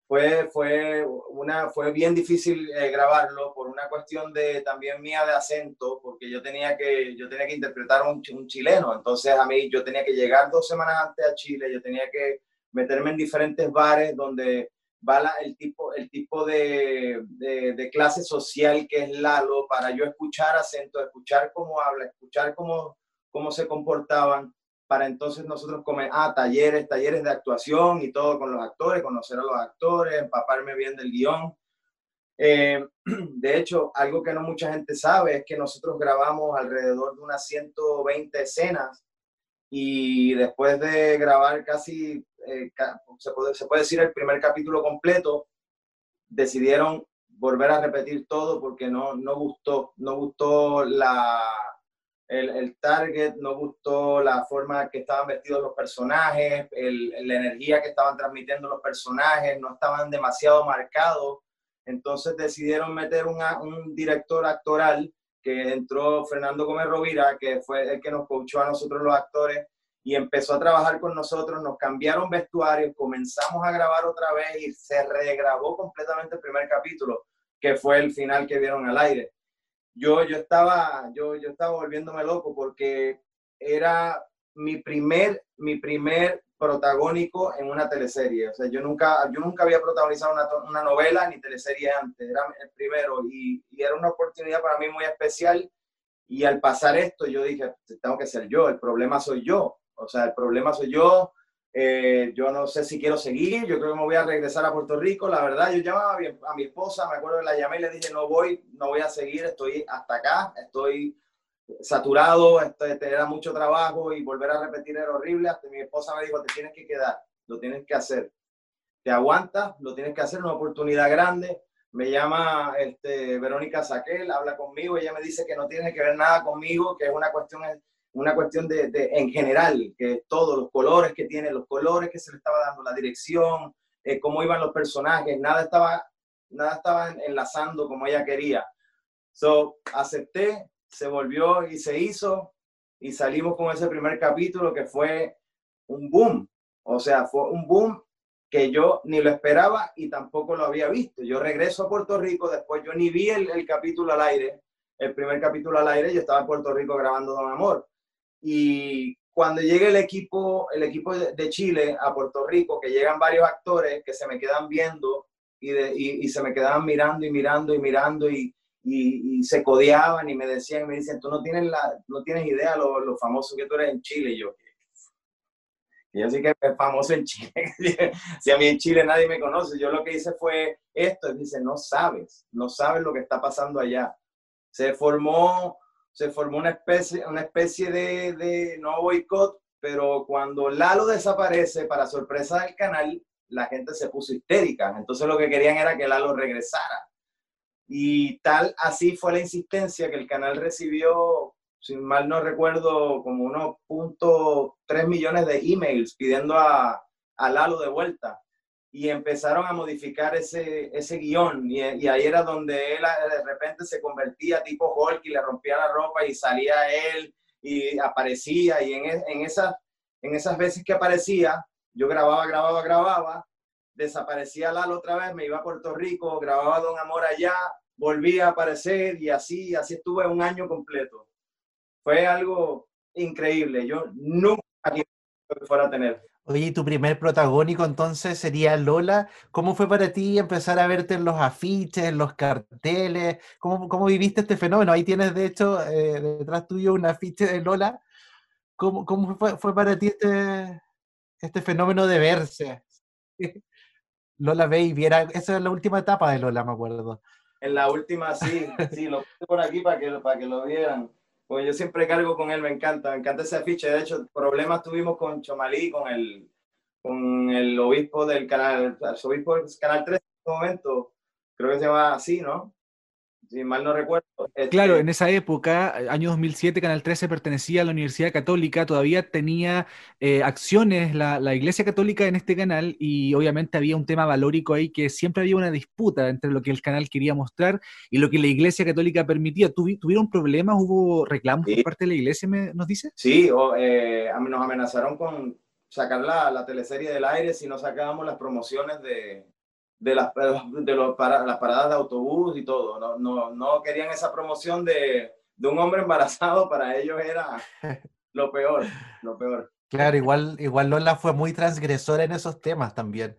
fue, fue, una, fue bien difícil eh, grabarlo por una cuestión de también mía de acento, porque yo tenía que, yo tenía que interpretar un, un, chileno, entonces a mí yo tenía que llegar dos semanas antes a Chile, yo tenía que meterme en diferentes bares donde va el tipo, el tipo de, de, de, clase social que es Lalo, para yo escuchar acento, escuchar cómo habla, escuchar cómo, cómo se comportaban para entonces nosotros comer, ah, talleres, talleres de actuación y todo con los actores, conocer a los actores, empaparme bien del guion. Eh, [clears throat] de hecho, algo que no mucha gente sabe es que nosotros grabamos alrededor de unas 120 escenas y después de grabar casi, eh, se, puede, se puede decir el primer capítulo completo, decidieron volver a repetir todo porque no, no gustó, no gustó la, el, el, target, no gustó la forma que estaban vestidos los personajes, el, la energía que estaban transmitiendo los personajes, no estaban demasiado marcados. Entonces decidieron meter una, un director actoral que entró Fernando Gómez Rovira, que fue el que nos coachó a nosotros los actores y empezó a trabajar con nosotros, nos cambiaron vestuarios, comenzamos a grabar otra vez y se regrabó completamente el primer capítulo, que fue el final que vieron al aire yo, yo, estaba, yo, yo estaba volviéndome loco porque era mi primer, mi primer protagónico en una teleserie. O sea, yo nunca, yo nunca había protagonizado una, una novela ni teleserie antes, era el primero y, y, era una oportunidad para mí muy especial. Y al pasar esto, yo dije, tengo que ser yo, el problema soy yo. O sea, el problema soy yo, eh, yo no sé si quiero seguir, yo creo que me voy a regresar a Puerto Rico. La verdad, yo llamaba a mi, esposa, me acuerdo que la llamé y le dije, no voy, no voy a seguir, estoy hasta acá, estoy saturado, estoy, era mucho trabajo y volver a repetir era horrible. Hasta mi esposa me dijo, te tienes que quedar, lo tienes que hacer. Te aguantas, lo tienes que hacer, una oportunidad grande. Me llama este, Verónica Saquel, habla conmigo, ella me dice que no tiene que ver nada conmigo, que es una cuestión una cuestión de, de, en general, que todos los colores que tiene, los colores que se le estaba dando, la dirección, eh, cómo iban los personajes, nada estaba, nada estaba enlazando como ella quería. So, acepté, se volvió y se hizo, y salimos con ese primer capítulo que fue un boom. O sea, fue un boom que yo ni lo esperaba y tampoco lo había visto. Yo regreso a Puerto Rico, después yo ni vi el, el capítulo al aire, el primer capítulo al aire, yo estaba en Puerto Rico grabando Don Amor. Y cuando llegue el equipo, el equipo de Chile a Puerto Rico, que llegan varios actores que se me quedan viendo y, de, y, y se me quedaban mirando y mirando y mirando y, y, se codeaban y me decían, me dicen, tú no tienes, la, no tienes idea lo, lo famoso que tú eres en Chile. Y yo, y yo sí que es famoso en Chile. [laughs] si a mí en Chile nadie me conoce, yo lo que hice fue esto. Dice, no sabes, no sabes lo que está pasando allá. Se formó se formó una especie, una especie de, de no boicot, pero cuando Lalo desaparece, para sorpresa del canal, la gente se puso histérica. Entonces lo que querían era que Lalo regresara. Y tal así fue la insistencia que el canal recibió, si mal no recuerdo, como unos punto tres millones de emails pidiendo a, a Lalo de vuelta y empezaron a modificar ese, ese guion y, ahí era donde él de repente se convertía tipo Hulk y le rompía la ropa y salía él y aparecía y en, en, esas, en esas veces que aparecía yo grababa, grababa, grababa desaparecía Lalo otra vez, me iba a Puerto Rico, grababa Don Amor allá, volvía a aparecer y así, así estuve un año completo. Fue algo increíble. Yo nunca que fuera a tener.
Oye, tu primer protagónico entonces sería Lola. ¿Cómo fue para ti empezar a verte en los afiches, en los carteles? ¿Cómo, cómo viviste este fenómeno? Ahí tienes, de hecho, eh, detrás tuyo un afiche de Lola. ¿Cómo, cómo fue, fue, para ti este, este fenómeno de verse? [laughs] Lola Baby, era, esa es la última etapa de Lola, me acuerdo.
En la última, sí, sí, lo puse por aquí para que, para que lo vieran. Pues yo siempre cargo con él, me encanta, me encanta ese afiche. De hecho, problemas tuvimos con Chomalí, con el, con el obispo del canal, el obispo del canal 3 en este momento, creo que se llama así, ¿no? Si mal no recuerdo.
Este claro, en esa época, año 2007, Canal 13 pertenecía a la Universidad Católica, todavía tenía eh, acciones la, la, Iglesia Católica en este canal y obviamente había un tema valórico ahí que siempre había una disputa entre lo que el canal quería mostrar y lo que la Iglesia Católica permitía. ¿Tuvieron problemas? ¿Hubo reclamos por parte de la Iglesia, me, nos dice?
Sí, o, eh, nos amenazaron con sacar la, la teleserie del aire si no sacábamos las promociones de, de las, de los para, las paradas de autobús y todo. No, no, no querían esa promoción de, de, un hombre embarazado, para ellos era [laughs] lo peor, lo peor.
Claro, igual, igual Lola fue muy transgresora en esos temas también.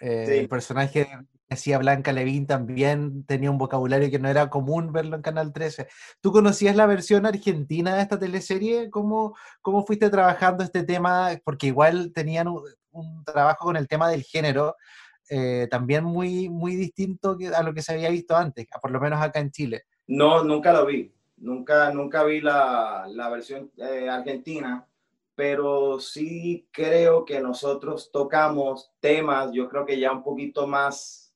Eh, el personaje que hacía Blanca Levín también tenía un vocabulario que no era común verlo en Canal 13. ¿Tú conocías la versión argentina de esta teleserie? ¿Cómo, cómo fuiste trabajando este tema? Porque igual tenían un, un trabajo con el tema del género, eh, también muy, muy distinto a lo que se había visto antes, por lo menos acá en Chile.
No, nunca lo vi. Nunca, nunca vi la, la versión eh, argentina, pero sí creo que nosotros tocamos temas, yo creo que ya un poquito más,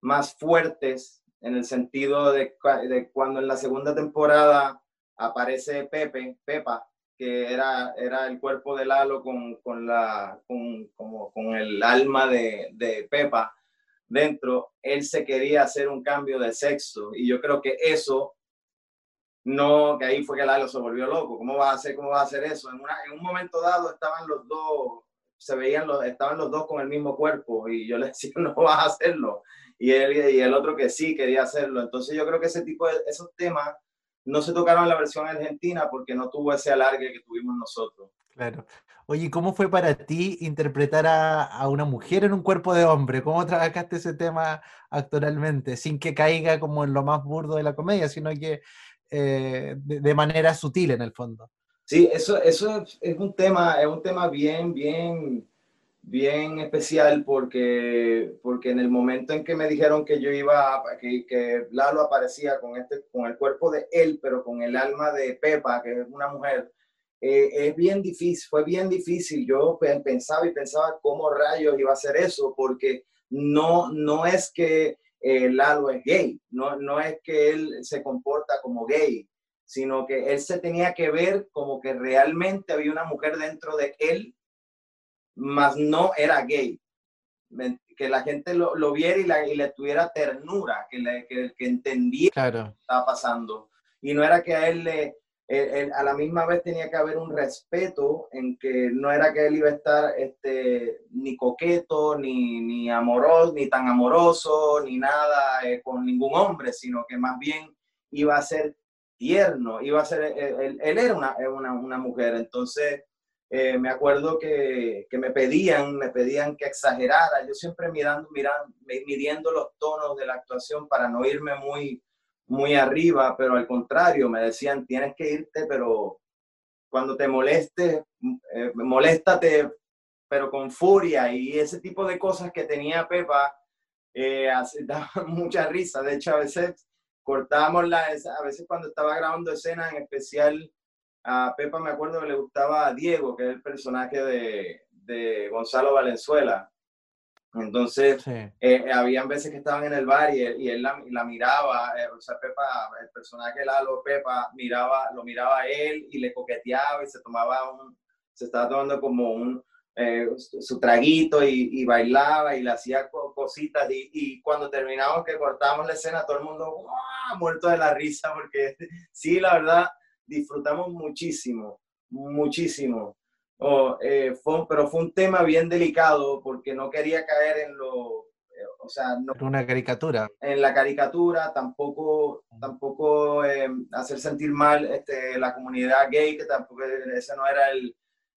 más fuertes, en el sentido de, de cuando en la segunda temporada aparece Pepe, Pepa, que era, era el cuerpo de Lalo con, con la, con, como, con el alma de, de, Pepa dentro, él se quería hacer un cambio de sexo y yo creo que eso, no, que ahí fue que Lalo se volvió loco, ¿cómo va a hacer, cómo va a hacer eso? En, una, en un momento dado estaban los dos, se veían los, estaban los dos con el mismo cuerpo y yo le [laughs] decía, no vas a hacerlo. Y él y el otro que sí quería hacerlo. Entonces yo creo que ese tipo de, esos temas no se tocaron en la versión argentina porque no tuvo ese alargue que tuvimos nosotros.
Claro. Oye, ¿cómo fue para ti interpretar a, una mujer en un cuerpo de hombre? ¿Cómo trabajaste ese tema actualmente? Sin que caiga como en lo más burdo de la comedia, sino que eh, de, manera sutil en el fondo.
Sí, eso, eso es un tema, es un tema bien, bien, bien especial porque, porque en el momento en que me dijeron que yo iba, que, que Lalo aparecía con, este, con el cuerpo de él, pero con el alma de Pepa, que es una mujer, eh, es bien difícil, fue bien difícil. Yo pensaba y pensaba cómo rayos iba a hacer eso, porque no, no es que eh, Lalo es gay, no, no es que él se comporta como gay, sino que él se tenía que ver como que realmente había una mujer dentro de él mas no era gay. Que la gente lo, lo viera y, la, y, le tuviera ternura, que, le, que, que entendiera
claro.
lo que estaba pasando. Y no era que a él le, él, a la misma vez tenía que haber un respeto en que no era que él iba a estar este, ni coqueto, ni, ni amoroso, ni tan amoroso, ni nada eh, con ningún hombre, sino que más bien iba a ser tierno, iba a ser, él, él era una, una, una mujer, entonces eh, me acuerdo que, que, me pedían, me pedían que exagerara, yo siempre mirando, mirando, midiendo los tonos de la actuación para no irme muy, muy arriba, pero al contrario, me decían, tienes que irte, pero cuando te moleste, eh, moléstate, pero con furia, y ese tipo de cosas que tenía Pepa, eh, [laughs] daba mucha risa, de hecho a veces cortábamos la, a veces cuando estaba grabando escenas en especial, a Pepa me acuerdo que le gustaba a Diego, que es el personaje de, de Gonzalo Valenzuela. Entonces, sí. eh, habían veces que estaban en el bar y él, y él la, la, miraba, eh, o sea, Pepa, el personaje Lalo, Pepa, miraba, lo miraba a él y le coqueteaba y se tomaba un, se estaba tomando como un, eh, su traguito y, y, bailaba y le hacía cositas y, y, cuando terminamos que cortábamos la escena, todo el mundo ¡guau! muerto de la risa porque [laughs] sí, la verdad, disfrutamos muchísimo, muchísimo. Oh, eh, fue, pero fue un tema bien delicado porque no quería caer en lo, eh, o sea, no,
Una caricatura.
en la caricatura, tampoco, tampoco eh, hacer sentir mal este, la comunidad gay, que tampoco ese no era el,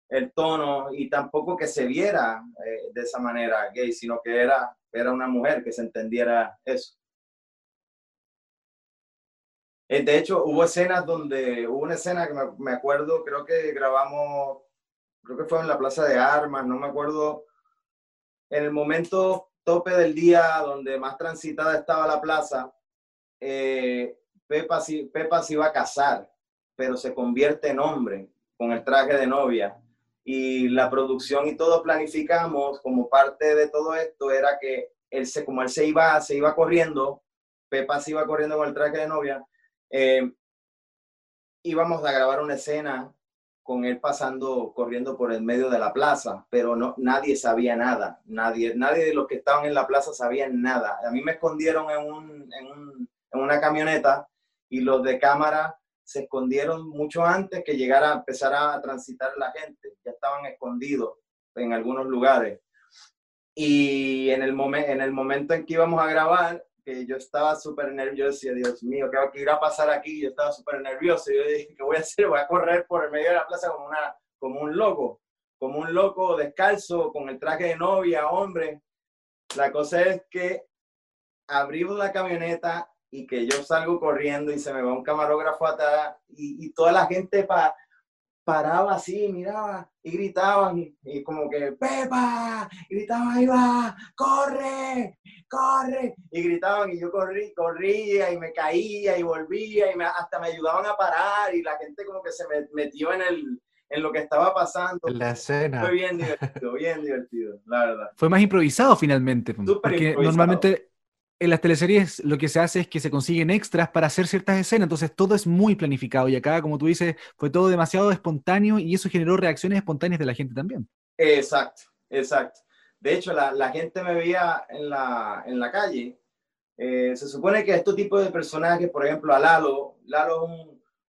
el tono, y tampoco que se viera eh, de esa manera gay, sino que era, era una mujer que se entendiera eso. Eh, De hecho, hubo escenas donde, hubo una escena que me, me acuerdo, creo que grabamos, creo que fue en la Plaza de Armas, no me acuerdo, en el momento tope del día donde más transitada estaba la plaza, eh, Pepa, Pepa se iba a casar, pero se convierte en hombre con el traje de novia. Y la producción y todo planificamos como parte de todo esto era que él se, como él se iba, se iba corriendo, Pepa se iba corriendo con el traje de novia, eh, íbamos a grabar una escena con él pasando, corriendo por el medio de la plaza, pero no, nadie sabía nada, nadie, nadie de los que estaban en la plaza sabían nada. A mí me escondieron en, un- en una camioneta y los de cámara se escondieron mucho antes que llegara a empezar a transitar la gente, ya estaban escondidos en algunos lugares. Y en el, momen- en el momento en que íbamos a grabar, que yo estaba súper nervioso, y Dios mío, ¿qué, irá a pasar aquí? Yo estaba súper nervioso, y yo dije, ¿qué voy a hacer? Voy a correr por el medio de la plaza como, una, como un loco, como un loco descalzo, con el traje de novia, hombre. La cosa es que abrimos la camioneta y que yo salgo corriendo y se me va un camarógrafo atrás y, y toda la gente pa- paraba así, miraba y gritaban y, y como que Pepa, y gritaban ahí va, corre, corre y gritaban y yo corrí, corría y me caía y volvía y me- hasta me ayudaban a parar y la gente como que se me metió en el en lo que estaba pasando.
En la escena.
Fue bien divertido, bien divertido, la verdad.
Fue más improvisado finalmente.
Súper
Porque
improvisado.
normalmente en las teleseries lo que se hace es que se consiguen extras para hacer ciertas escenas, entonces todo es muy planificado y acá, como tú dices, fue todo demasiado espontáneo y eso generó reacciones espontáneas de la gente también.
Exacto, exacto. De hecho, la, gente me veía en la, en la calle. Eh, se supone que este tipo de personajes, por ejemplo, a Lalo, Lalo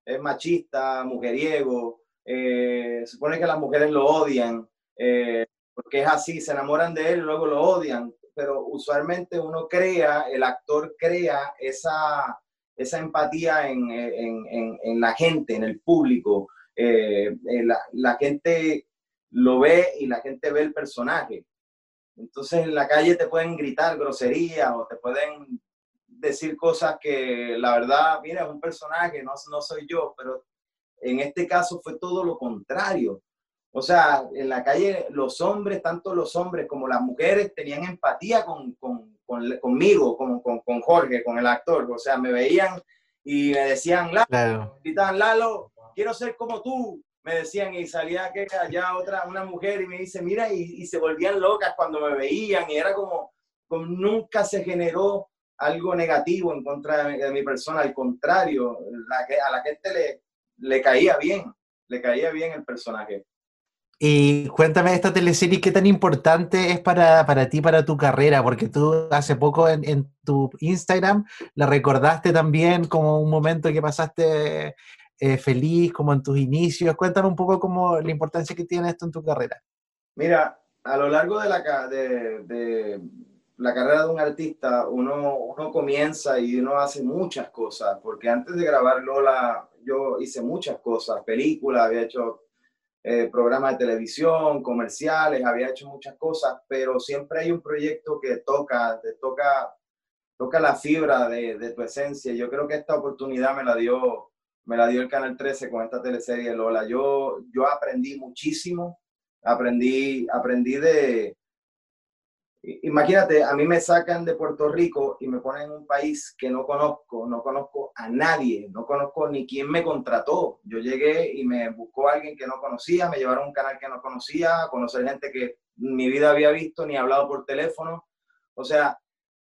es, un, machista, mujeriego, eh, se supone que las mujeres lo odian, eh, porque es así, se enamoran de él y luego lo odian, pero usualmente uno crea, el actor crea esa, esa empatía en, en, en, la gente, en el público. Eh, eh, la, la gente lo ve y la gente ve el personaje. Entonces en la calle te pueden gritar groserías o te pueden decir cosas que la verdad, mira, es un personaje, no, no soy yo, pero en este caso fue todo lo contrario. O sea, en la calle los hombres, tanto los hombres como las mujeres, tenían empatía con, con, con- conmigo, con, con, con Jorge, con el actor. O sea, me veían y me decían, Lalo,
Claro.
gritaban, Lalo, quiero ser como tú. Me decían y salía que allá otra, una mujer y me dice, mira, y, y se volvían locas cuando me veían y era como, como nunca se generó algo negativo en contra de mi, de mi persona, al contrario, la, que- a la gente le, le caía bien, le caía bien el personaje.
Y cuéntame esta teleserie, ¿qué tan importante es para, para ti, para tu carrera? Porque tú hace poco en, en tu Instagram la recordaste también como un momento que pasaste eh, feliz, como en tus inicios. Cuéntame un poco como la importancia que tiene esto en tu carrera.
Mira, a lo largo de la, de, de la carrera de un artista, uno, uno comienza y uno hace muchas cosas, porque antes de grabar Lola, yo hice muchas cosas, películas, había hecho eh, programas de televisión, comerciales, había hecho muchas cosas, pero siempre hay un proyecto que toca, te toca, toca la fibra de, de tu esencia. Yo creo que esta oportunidad me la dio, me la dio el Canal 13 con esta teleserie Lola. Yo, yo aprendí muchísimo, aprendí, aprendí de... Imagínate, a mí me sacan de Puerto Rico y me ponen en un país que no conozco, no conozco a nadie, no conozco ni quién me contrató. Yo llegué y me buscó alguien que no conocía, me llevaron a un canal que no conocía, a conocer gente que mi vida había visto ni hablado por teléfono. O sea,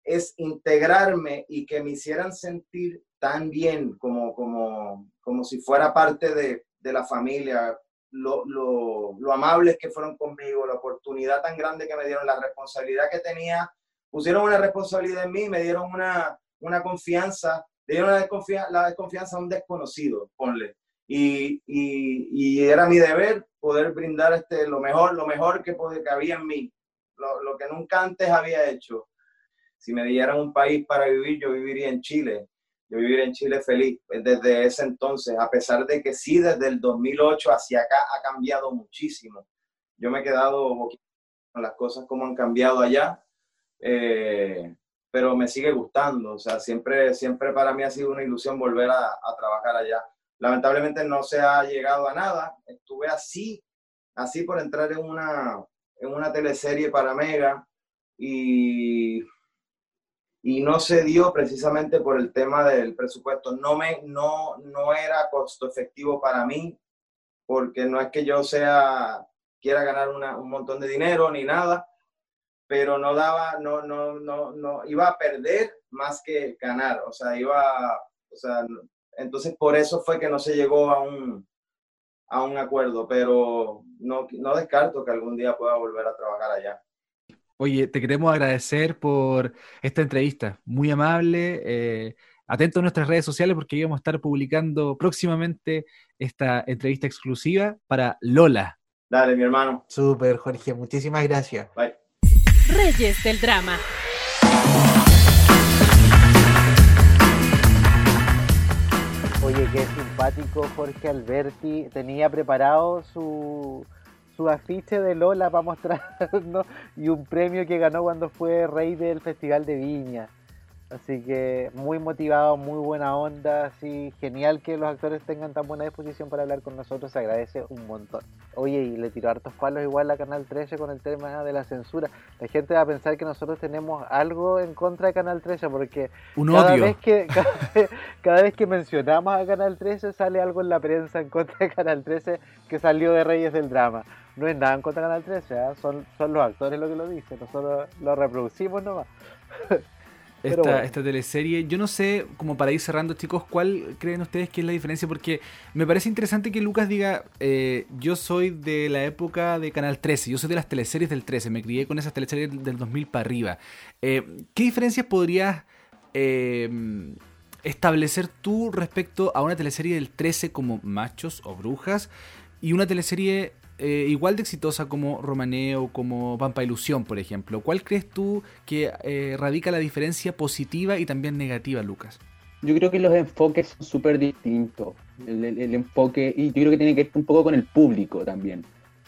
es integrarme y que me hicieran sentir tan bien como, como, como si fuera parte de, de la familia, lo, lo, lo amables que fueron conmigo, la oportunidad tan grande que me dieron, la responsabilidad que tenía, pusieron una responsabilidad en mí, me dieron una, una confianza, le dieron la desconfianza, la desconfianza a un desconocido, ponle. y, y, era mi deber poder brindar este, lo, mejor, lo mejor que, que había en mí, lo, lo, que nunca antes había hecho. Si me dieran un país para vivir, yo viviría en Chile. Yo viviría en Chile feliz desde ese entonces, a pesar de que sí, desde el 2008 hacia acá ha cambiado muchísimo. Yo me he quedado con las cosas como han cambiado allá, eh, pero me sigue gustando. O sea, siempre, siempre para mí ha sido una ilusión volver a, a trabajar allá Lamentablemente no se ha llegado a nada. Estuve así, así por entrar en una, en una teleserie para Mega y, y no se dio precisamente por el tema del presupuesto. No, me, no, no era costo efectivo para mí, porque no es que yo sea quiera ganar un montón de dinero ni nada, pero no daba, no, no, no, no, iba a perder más que ganar, o sea, iba, o sea, entonces, por eso fue que no se llegó a un, a un acuerdo, pero no, no descarto que algún día pueda volver a trabajar allá.
Oye, te queremos agradecer por esta entrevista, muy amable. Eh, atento a nuestras redes sociales porque íbamos a estar publicando próximamente esta entrevista exclusiva para Lola.
Dale, mi hermano.
Súper, Jorge, muchísimas gracias.
Bye.
Reyes del Drama.
Oye, qué simpático Jorge Alberti. Tenía preparado su, su afiche de Lola para mostrarnos y un premio que ganó cuando fue rey del Festival de Viña. Así que muy motivado, muy buena onda, así genial que los actores tengan tan buena disposición para hablar con nosotros, se agradece un montón. Oye, y le tiró hartos palos igual a Canal 13 con el tema de la censura. La gente va a pensar que nosotros tenemos algo en contra de Canal 13 porque [laughs] cada, Vez que, cada, vez, que mencionamos a Canal 13 sale algo en la prensa en contra de Canal 13 que salió de Reyes del Drama. No es nada en contra de Canal 13, ¿ah? son, son los actores los que lo dicen, nosotros lo reproducimos nomás. [laughs]
esta, esta, teleserie. Yo no sé, como para ir cerrando, chicos, ¿cuál creen ustedes que es la diferencia? Porque me parece interesante que Lucas diga, eh, yo soy de la época de Canal 13, yo soy de las teleseries del 13, me crié con esas teleseries del 2000 para arriba. Eh, ¿Qué diferencias podrías eh, establecer tú respecto a una teleserie del 13 como Machos o Brujas y una teleserie eh, igual de exitosa como Romaneo, como Pampa Ilusión, por ejemplo. ¿Cuál crees tú que eh, radica la diferencia positiva y también negativa, Lucas?
Yo creo que los enfoques son súper distintos. El, enfoque, y yo creo que tiene que ver un poco con el público también.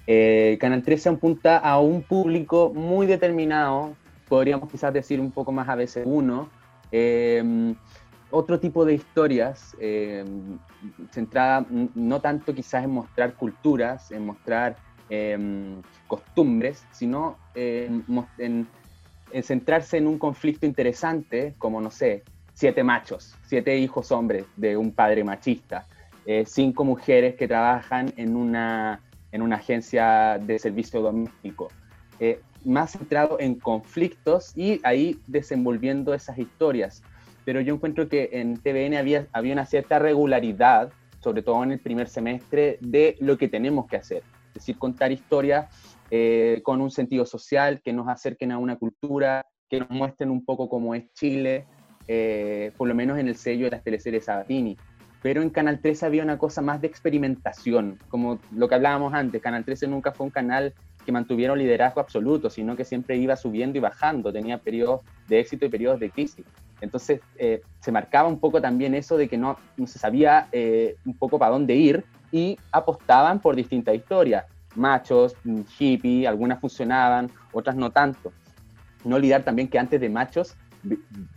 Eh, Canal 13 apunta a un público muy determinado, podríamos quizás decir un poco más a veces uno, otro tipo de historias eh, centrada no tanto quizás en mostrar culturas, en mostrar em, costumbres, sino en, centrarse en un conflicto interesante, como no sé, siete machos, siete hijos hombres de un padre machista, eh, cinco mujeres que trabajan en una, en una agencia de servicio doméstico. Eh, más centrado en conflictos y ahí desenvolviendo esas historias pero yo encuentro que en TVN había, había una cierta regularidad, sobre todo en el primer semestre, de lo que tenemos que hacer. Es decir, contar historias eh, con un sentido social, que nos acerquen a una cultura, que nos muestren un poco cómo es Chile, eh, por lo menos en el sello de las teleseries Sabatini. Pero en Canal 13 había una cosa más de experimentación, como lo que hablábamos antes. Canal 13 nunca fue un canal que mantuviera un liderazgo absoluto, sino que siempre iba subiendo y bajando, tenía periodos de éxito y periodos de crisis. Entonces eh, se marcaba un poco también eso de que no, no se sabía eh, un poco para dónde ir y apostaban por distintas historias. Machos, mm, hippie, algunas funcionaban, otras no tanto. No olvidar también que antes de Machos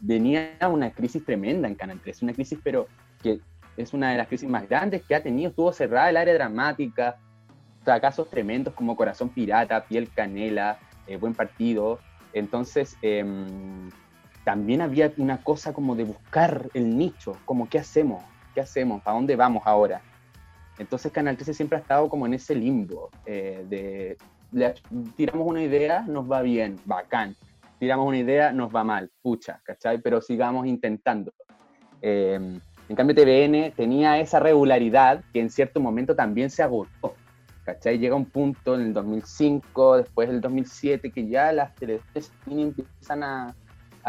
venía una crisis tremenda en Canal 3, una crisis pero que es una de las crisis más grandes que ha tenido, estuvo cerrada el área dramática, casos tremendos como Corazón Pirata, Piel Canela, eh, Buen Partido. Entonces, em, también había una cosa como de buscar el nicho, como qué hacemos, qué hacemos, para dónde vamos ahora. Entonces Canal 13 siempre ha estado como en ese limbo eh, de tiramos una idea, nos va bien, bacán. Tiramos una idea, nos va mal, pucha, ¿cachai? Pero sigamos intentando. Em, en cambio, TVN tenía esa regularidad que en cierto momento también se agotó. ¿Cachai? Llega un punto en el 2005, después del 2007, que ya las televisiones empiezan a,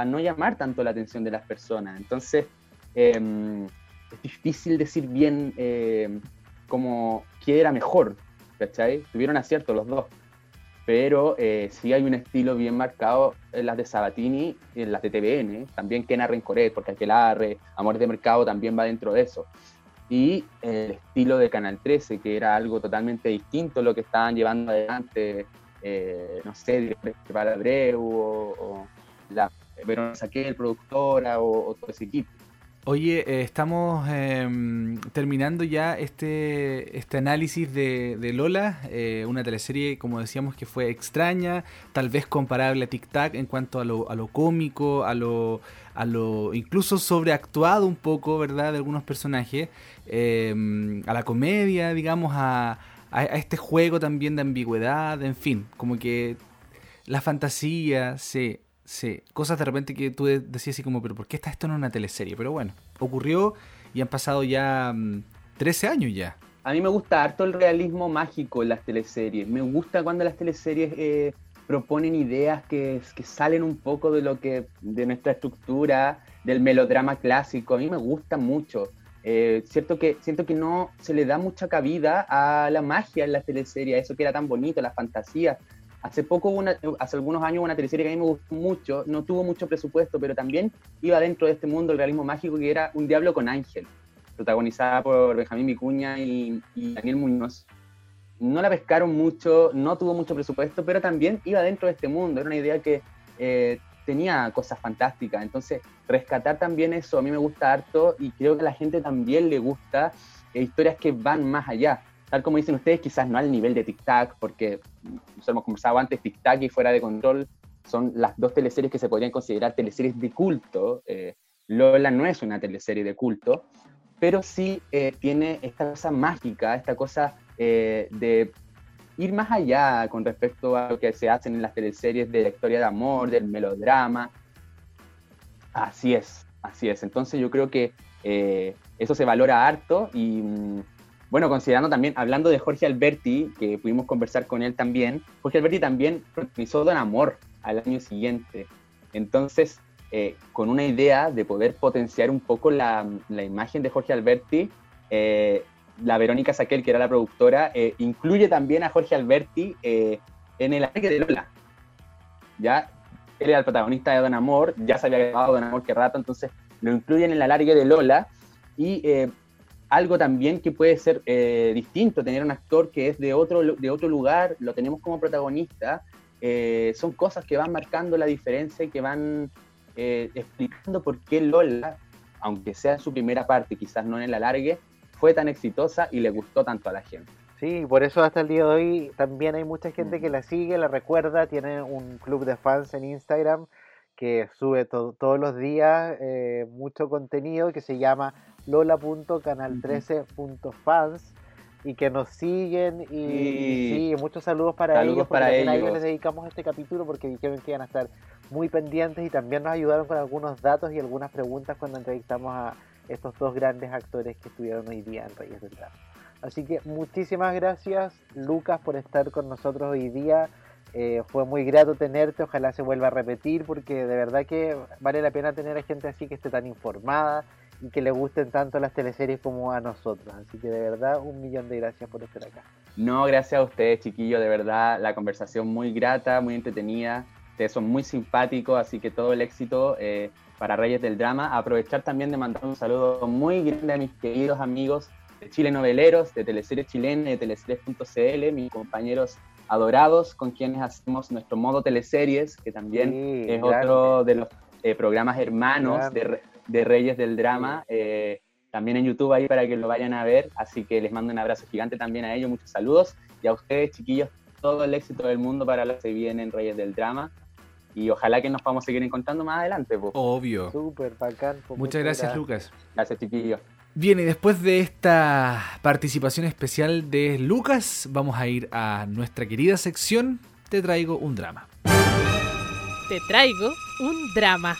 a no llamar tanto la atención de las personas. Entonces, em, es difícil decir bien em, como qué era mejor, ¿cachai? Tuvieron acierto los dos. Pero eh, sí hay un estilo bien marcado en las de Sabatini y en las de TVN, también Kena Rencoret, porque Aquelarre, Amor de Mercado también va dentro de eso. Y el estilo de Canal 13, que era algo totalmente distinto lo que estaban llevando adelante, eh, no sé, para Abreu o la Verona Saquel, productora o, o todo ese equipo.
Oye, eh, estamos em, terminando ya este, este análisis de, de Lola, eh, una teleserie, como decíamos, que fue extraña, tal vez comparable a Tic Tac en cuanto a lo, a lo cómico, a lo, a lo incluso sobreactuado un poco, ¿verdad?, de algunos personajes, em, a la comedia, digamos, a, a este juego también de ambigüedad, en fin, como que la fantasía se Sí, cosas de repente que tú de- decías así como, pero ¿por qué está esto en una teleserie? Pero bueno, ocurrió y han pasado ya mm, 13 años ya.
A mí me gusta harto el realismo mágico en las teleseries. Me gusta cuando las teleseries eh, proponen ideas que, que salen un poco de lo que de nuestra estructura, del melodrama clásico. A mí me gusta mucho. Eh, cierto que siento que no se le da mucha cabida a la magia en las teleseries, a eso que era tan bonito, las fantasías. Hace poco, una, hace algunos años, una teleserie que a mí me gustó mucho, no tuvo mucho presupuesto, pero también iba dentro de este mundo del realismo mágico que era Un Diablo con Ángel, protagonizada por Benjamín Vicuña y, y Daniel Muñoz. No la pescaron mucho, no tuvo mucho presupuesto, pero también iba dentro de este mundo. Era una idea que eh, tenía cosas fantásticas. Entonces, rescatar también eso a mí me gusta harto y creo que a la gente también le gusta eh, historias que van más allá. Tal como dicen ustedes, quizás no al nivel de Tic Tac, porque nos hemos conversado antes, Tic Tac y Fuera de Control son las dos teleseries que se podrían considerar teleseries de culto. Eh, Lola no es una teleserie de culto, pero sí eh, tiene esta cosa mágica, esta cosa eh, de ir más allá con respecto a lo que se hacen en las teleseries de la historia de amor, del melodrama. Así es, así es. Entonces yo creo que eh, eso se valora harto y mm, bueno, considerando también, hablando de Jorge Alberti, que pudimos conversar con él también, Jorge Alberti también protagonizó Don Amor al año siguiente. Entonces, eh, con una idea de poder potenciar un poco la, imagen de Jorge Alberti, eh, la Verónica Saquel, que era la productora, eh, incluye también a Jorge Alberti en el ataque de Lola. Ya, él era el protagonista de Don Amor, ya se había grabado Don Amor que rato, entonces lo incluyen en el alargue de Lola y algo también que puede ser eh, distinto, tener un actor que es de otro, de otro lugar, lo tenemos como protagonista, eh, son cosas que van marcando la diferencia y que van eh, explicando por qué Lola, aunque sea en su primera parte, quizás no en el alargue, fue tan exitosa y le gustó tanto a la gente.
Sí, por eso hasta el día de hoy también hay mucha gente que la sigue, la recuerda, tiene un club de fans en Instagram que sube to- todos los días eh, mucho contenido que se llama lola.canal13.fans y que nos siguen y, y
Sí.
muchos saludos para
Saludos
ellos
para
a ellos
ellos.
les dedicamos este capítulo porque dijeron que iban a estar muy pendientes y también nos ayudaron con algunos datos y algunas preguntas cuando entrevistamos a estos dos grandes actores que estuvieron hoy día en Reyes del Drama. Así que muchísimas gracias, Lucas, por estar con nosotros hoy día. Eh, fue muy grato tenerte, ojalá se vuelva a repetir, porque de verdad que vale la pena tener a gente así que esté tan informada y que le gusten tanto las teleseries como a nosotros. Así que de verdad, un millón de gracias por estar acá.
No, gracias a ustedes, chiquillos, de verdad, la conversación muy grata, muy entretenida. Ustedes son muy simpáticos, así que todo el éxito eh, para Reyes del Drama. Aprovechar también de mandar un saludo muy grande a mis queridos amigos de Chile Noveleros, de Teleseries Chilena, de Teleseries.cl, mis compañeros adorados con quienes hacemos nuestro modo teleseries, que también
Sí,
es
grande.
otro de los eh, programas hermanos
Grande.
de, de Reyes del Drama. eh, también en YouTube ahí para que lo vayan a ver. Así que les mando un abrazo gigante también a ellos, muchos saludos. Y a ustedes, chiquillos, todo el éxito del mundo para los que vienen en Reyes del Drama. Y ojalá que nos podamos seguir encontrando más adelante. po.
Obvio.
Súper bacán.
Muchas gracias, Lucas.
Gracias, chiquillos.
Bien, y después de esta participación especial de Lucas, vamos a ir a nuestra querida sección Te traigo un drama.
Te traigo un drama.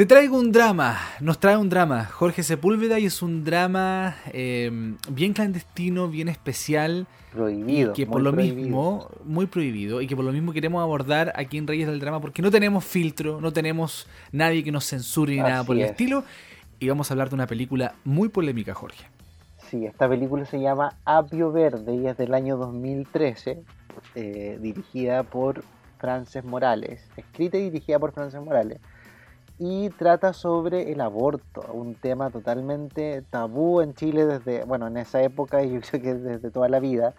Te traigo un drama, nos trae un drama, Jorge Sepúlveda, y es un drama eh, bien clandestino, bien especial,
Prohibido.
y que por lo
prohibido.
mismo, muy prohibido, y que por lo mismo queremos abordar aquí en Reyes del Drama, porque no tenemos filtro, no tenemos nadie que nos censure ni nada por el
es.
estilo, y vamos a hablar de una película muy polémica, Jorge.
Sí, esta película se llama Apio Verde y es del año 2013, eh, dirigida por Frances Morales, escrita y dirigida por Frances Morales, y trata sobre el aborto, un tema totalmente tabú en Chile desde, bueno, en esa época y yo creo que desde toda la vida,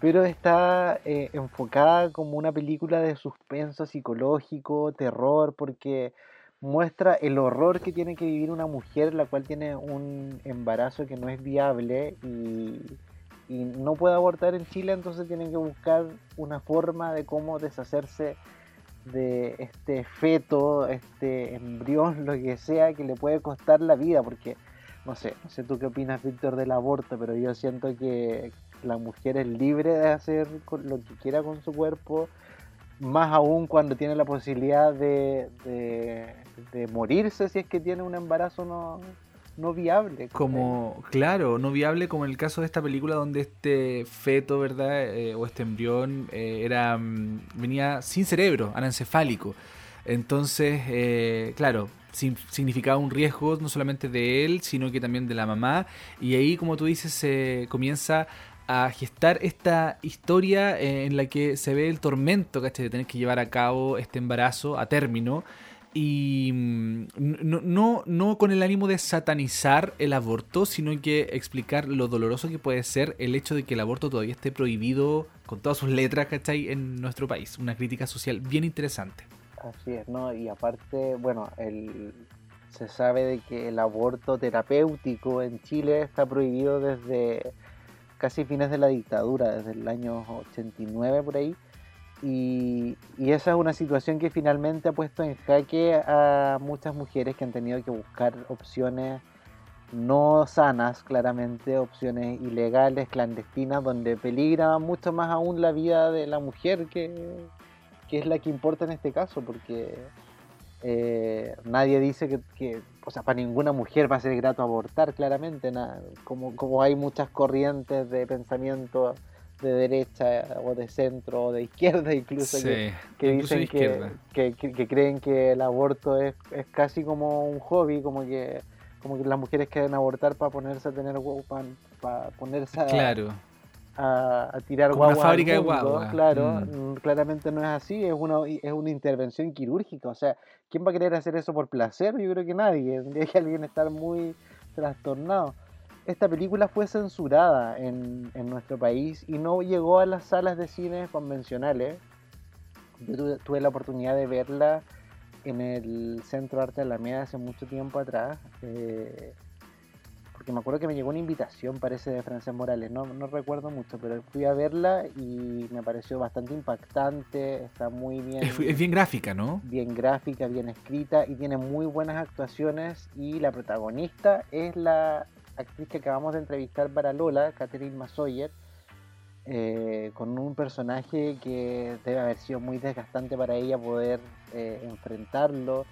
pero está eh, enfocada como una película de suspenso psicológico, terror, porque muestra el horror que tiene que vivir una mujer la cual tiene un embarazo que no es viable y, no puede abortar en Chile, entonces tienen que buscar una forma de cómo deshacerse de este feto, este embrión, lo que sea, que le puede costar la vida, porque no sé, no sé tú qué opinas, Víctor, del aborto, pero yo siento que la mujer es libre de hacer lo que quiera con su cuerpo, más aún cuando tiene la posibilidad de, de, morirse si es que tiene un embarazo no, no viable.
Como, claro, no viable como en el caso de esta película donde este feto, ¿verdad? Eh, o este embrión eh, era mm, venía sin cerebro, anencefálico. Entonces, eh, claro, significaba un riesgo no solamente de él, sino que también de la mamá. Y ahí, como tú dices, se comienza a gestar esta historia en la que se ve el tormento, ¿cachai? De tener que llevar a cabo este embarazo a término. Y mm, no, no, no con el ánimo de satanizar el aborto, sino que explicar lo doloroso que puede ser el hecho de que el aborto todavía esté prohibido con todas sus letras, ¿cachai? En nuestro país. Una crítica social bien interesante.
Así es, ¿no? Y aparte, bueno, el, se sabe de que el aborto terapéutico en Chile está prohibido desde casi fines de la dictadura, desde el año 89 por ahí. Y, esa es una situación que finalmente ha puesto en jaque a muchas mujeres que han tenido que buscar opciones no sanas, claramente, opciones ilegales, clandestinas, donde peligra mucho más aún la vida de la mujer que, que es la que importa en este caso, porque eh, nadie dice que, o sea, para ninguna mujer va a ser grato abortar, claramente, como, como hay muchas corrientes de pensamiento de derecha o de centro o de izquierda incluso que, dicen que, que, creen que el aborto es, es, casi como un hobby, como que como que las mujeres quieren abortar para ponerse a tener para, para ponerse a,
claro
a, tirar
Como Una fábrica de guagua.
Claro, mm. Mm, claramente no es así, es una, es una intervención quirúrgica. O sea, ¿quién va a querer hacer eso por placer? Yo creo que nadie. Tendría que alguien estar muy trastornado. Esta película fue censurada en, en nuestro país y no llegó a las salas de cine convencionales. Yo tuve, la oportunidad de verla en el Centro Arte de Alameda hace mucho tiempo atrás. Eh, porque me acuerdo que me llegó una invitación, parece, de Frances Morales, no, no recuerdo mucho, pero fui a verla y me pareció bastante impactante, está muy bien.
Es, bien gráfica, ¿no?
Bien gráfica, bien escrita y tiene muy buenas actuaciones y la protagonista es la actriz que acabamos de entrevistar para Lola, Catherine Masoyer, eh, con un personaje que debe haber sido muy desgastante para ella poder eh, enfrentarlo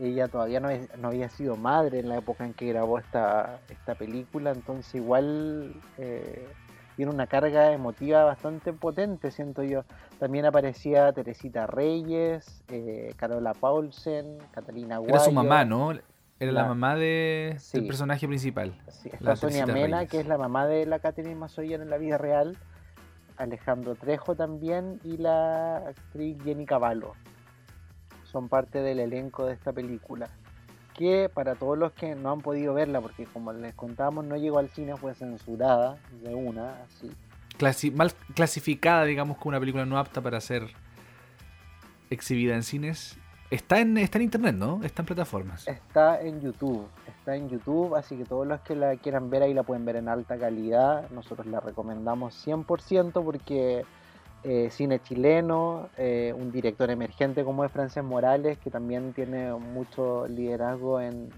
ella todavía no, había sido madre en la época en que grabó esta, esta película, entonces igual eh, tiene una carga emotiva bastante potente, siento yo. También aparecía Teresita Reyes, eh, Carola Paulsen, Catalina Guayo.
Era su mamá, ¿no? Era la, mamá de, del personaje principal.
Sí, está Sonia Mena, que es la mamá de la Catherine Mazoyer en la vida real. Alejandro Trejo también y la actriz Jenny Cavallo son parte del elenco de esta película. Que para todos los que no han podido verla, porque como les contábamos, no llegó al cine, fue censurada de una, así.
mal clasificada, digamos, como una película no apta para ser exhibida en cines. Está en, está en internet, ¿no? Está en plataformas.
Está en YouTube. Está en YouTube, así que todos los que la quieran ver ahí la pueden ver en alta calidad. Nosotros la recomendamos 100% porque eh, cine chileno, eh, un director emergente como es Frances Morales, que también tiene mucho liderazgo en,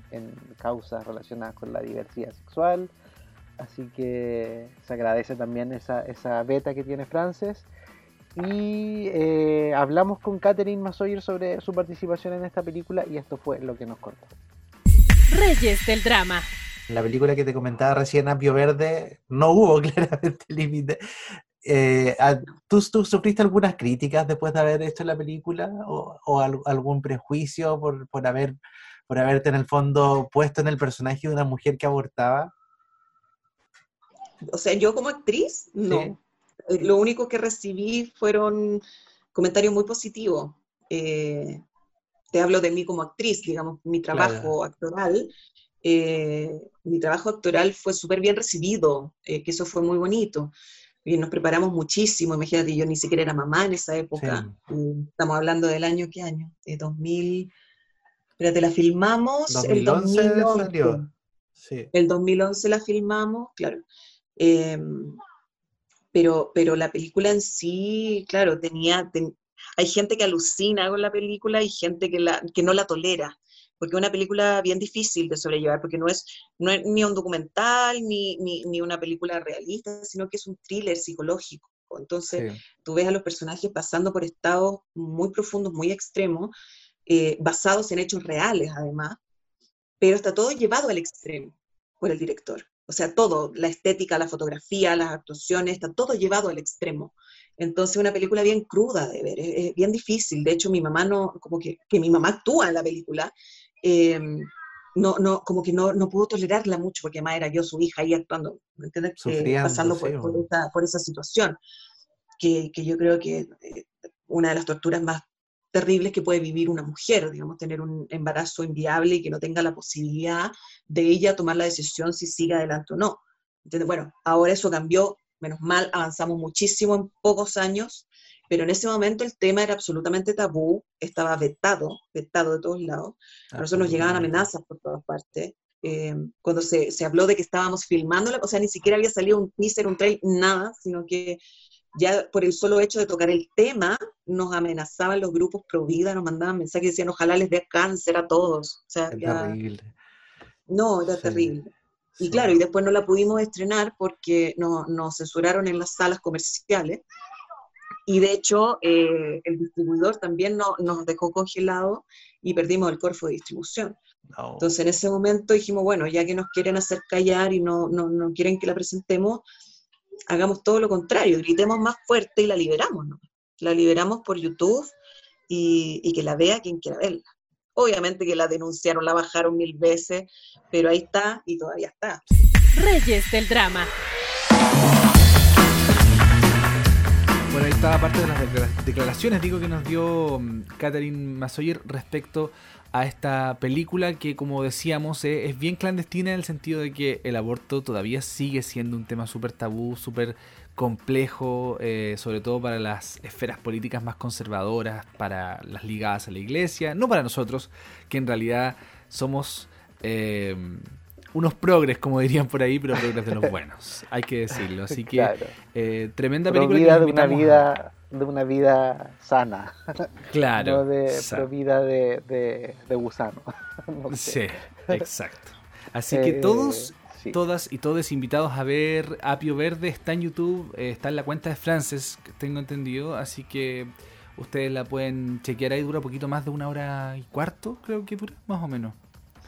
causas relacionadas con la diversidad sexual. Así que se agradece también esa, esa beta que tiene Frances. Y eh, hablamos con Catherine Masoyer sobre su participación en esta película y esto fue lo que nos contó.
Reyes del drama.
La película que te comentaba recién, Apio Verde, no hubo [laughs] claramente límite. Eh, ¿tú, sufriste algunas críticas después de haber hecho la película o, algún prejuicio por, por, haber, por haberte en el fondo puesto en el personaje de una mujer que abortaba?
O sea, yo como actriz, no.
Sí.
Eh, Lo único que recibí fueron comentarios muy positivos. Eh, te hablo de mí como actriz, digamos, mi trabajo actoral. eh, mi trabajo actoral fue súper bien recibido, eh, que eso fue muy bonito. Y nos preparamos muchísimo, imagínate, yo ni siquiera era mamá en esa época. Estamos hablando del año, ¿qué año? De 2000. Espérate, la filmamos el
2011
2011.
salió. Sí.
El 2011 la filmamos, claro. Pero, pero la película en sí, claro, tenía, ten- hay gente que alucina con la película y gente que, la, que no la tolera, porque es una película bien difícil de sobrellevar, porque no es, no es ni un documental ni, ni, ni una película realista, sino que es un thriller psicológico. Entonces,
Sí.
tú ves a los personajes pasando por estados muy profundos, muy extremos, eh, basados en hechos reales además, pero está todo llevado al extremo por el director. O sea, todo, la estética, la fotografía, las actuaciones, está todo llevado al extremo. Entonces, una película bien cruda de ver, es, es bien difícil. De hecho, mi mamá no, como que, que mi mamá actúa en la película, eh, no, no, como que no, no pudo tolerarla mucho, porque además era yo su hija ahí actuando, ¿me entiendes?
Sufriendo,
pasando
sí,
por, por esa, por esa situación, que, que yo creo que eh, una de las torturas más terribles que puede vivir una mujer, digamos, tener un embarazo inviable y que no tenga la posibilidad de ella tomar la decisión si sigue adelante o no. ¿Entiendes? Bueno, ahora eso cambió, menos mal, avanzamos muchísimo en pocos años, pero en ese momento el tema era absolutamente tabú, estaba vetado, vetado de todos lados. A nosotros nos llegaban amenazas por todas partes. Eh, cuando se, se habló de que estábamos filmando, o sea, ni siquiera había salido un teaser, un trailer, nada, sino que ya por el solo hecho de tocar el tema, nos amenazaban los grupos pro vida, nos mandaban mensajes y decían, ojalá les dé cáncer a todos. O sea,
Es
ya-
terrible.
no, era
Sí,
terrible. Y
sí.
claro, y después no la pudimos estrenar porque no- nos censuraron en las salas comerciales. Y de hecho, eh, el distribuidor también no- nos dejó congelado y perdimos el corfo de distribución.
No.
Entonces, en ese momento dijimos, bueno, ya que nos quieren hacer callar y no, no, no quieren que la presentemos, hagamos todo lo contrario, gritemos más fuerte y la liberamos, ¿no? La liberamos por YouTube y, y que la vea quien quiera verla. Obviamente que la denunciaron, la bajaron mil veces, pero ahí está y todavía está.
Reyes del drama.
Bueno, ahí estaba parte de las declara- declaraciones, digo, que nos dio mm, Catherine Masoyer respecto a esta película que, como decíamos, eh, es bien clandestina en el sentido de que el aborto todavía sigue siendo un tema súper tabú, súper complejo, eh, sobre todo para las esferas políticas más conservadoras, para las ligadas a la iglesia, no para nosotros, que en realidad somos eh, unos progres, como dirían por ahí, pero progres de los [laughs] buenos, hay que decirlo. Así que
Claro.
eh, tremenda película. que
de una vida de una vida sana, [laughs]
Claro.
no de vida de, de, de gusano. [laughs] No sé.
Sí, exacto. Así que
Eh,
todos,
sí.
todas y todos invitados a ver Apio Verde está en YouTube, eh, está en la cuenta de Frances, tengo entendido, así que ustedes la pueden chequear ahí, dura poquito más de una hora y cuarto, creo que dura, más o menos.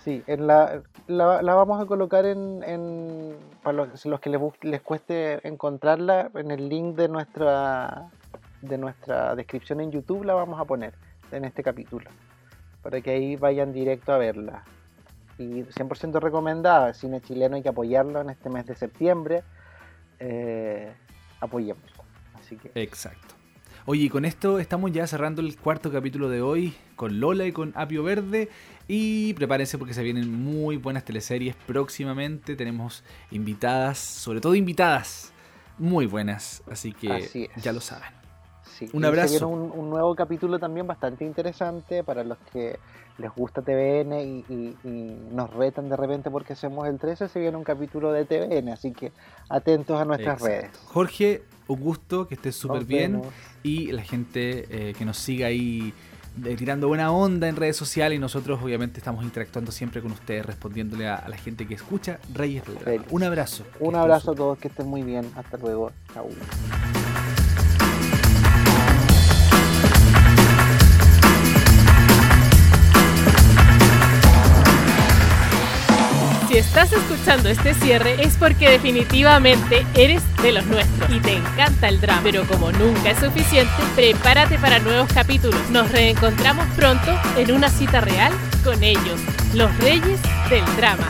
Sí, en la, la, la vamos a colocar en, en para los, los que les, les cueste encontrarla, en el link de nuestra de nuestra descripción en YouTube la vamos a poner en este capítulo, para que ahí vayan directo a verla. Y 100% recomendada, cine chileno hay que apoyarlo en este mes de septiembre, eh, apoyémoslo. Así que
Exacto. Oye, y con esto estamos ya cerrando el cuarto capítulo de hoy con Lola y con Apio Verde. Y prepárense porque se vienen muy buenas teleseries próximamente. Tenemos invitadas, sobre todo invitadas muy buenas. Así que
Así
ya lo saben.
Sí,
Un
se
abrazo.
un, un nuevo capítulo también bastante interesante para los que les gusta TVN y, y- y nos retan de repente porque hacemos el 13. Se viene un capítulo de TVN, así que atentos a nuestras
Exacto.
redes.
Jorge, un gusto, que estés súper bien.
vemos.
Y la gente eh, que nos siga ahí tirando buena onda en redes sociales. Y nosotros, obviamente, estamos interactuando siempre con ustedes, respondiéndole a, a la gente que escucha Reyes. Un abrazo.
Un abrazo a todos, que estén muy bien. Hasta luego. Chau.
Si estás escuchando este cierre es porque definitivamente eres de los nuestros y te encanta el drama. Pero como nunca es suficiente, prepárate para nuevos capítulos. Nos reencontramos pronto en una cita real con ellos, los reyes del drama.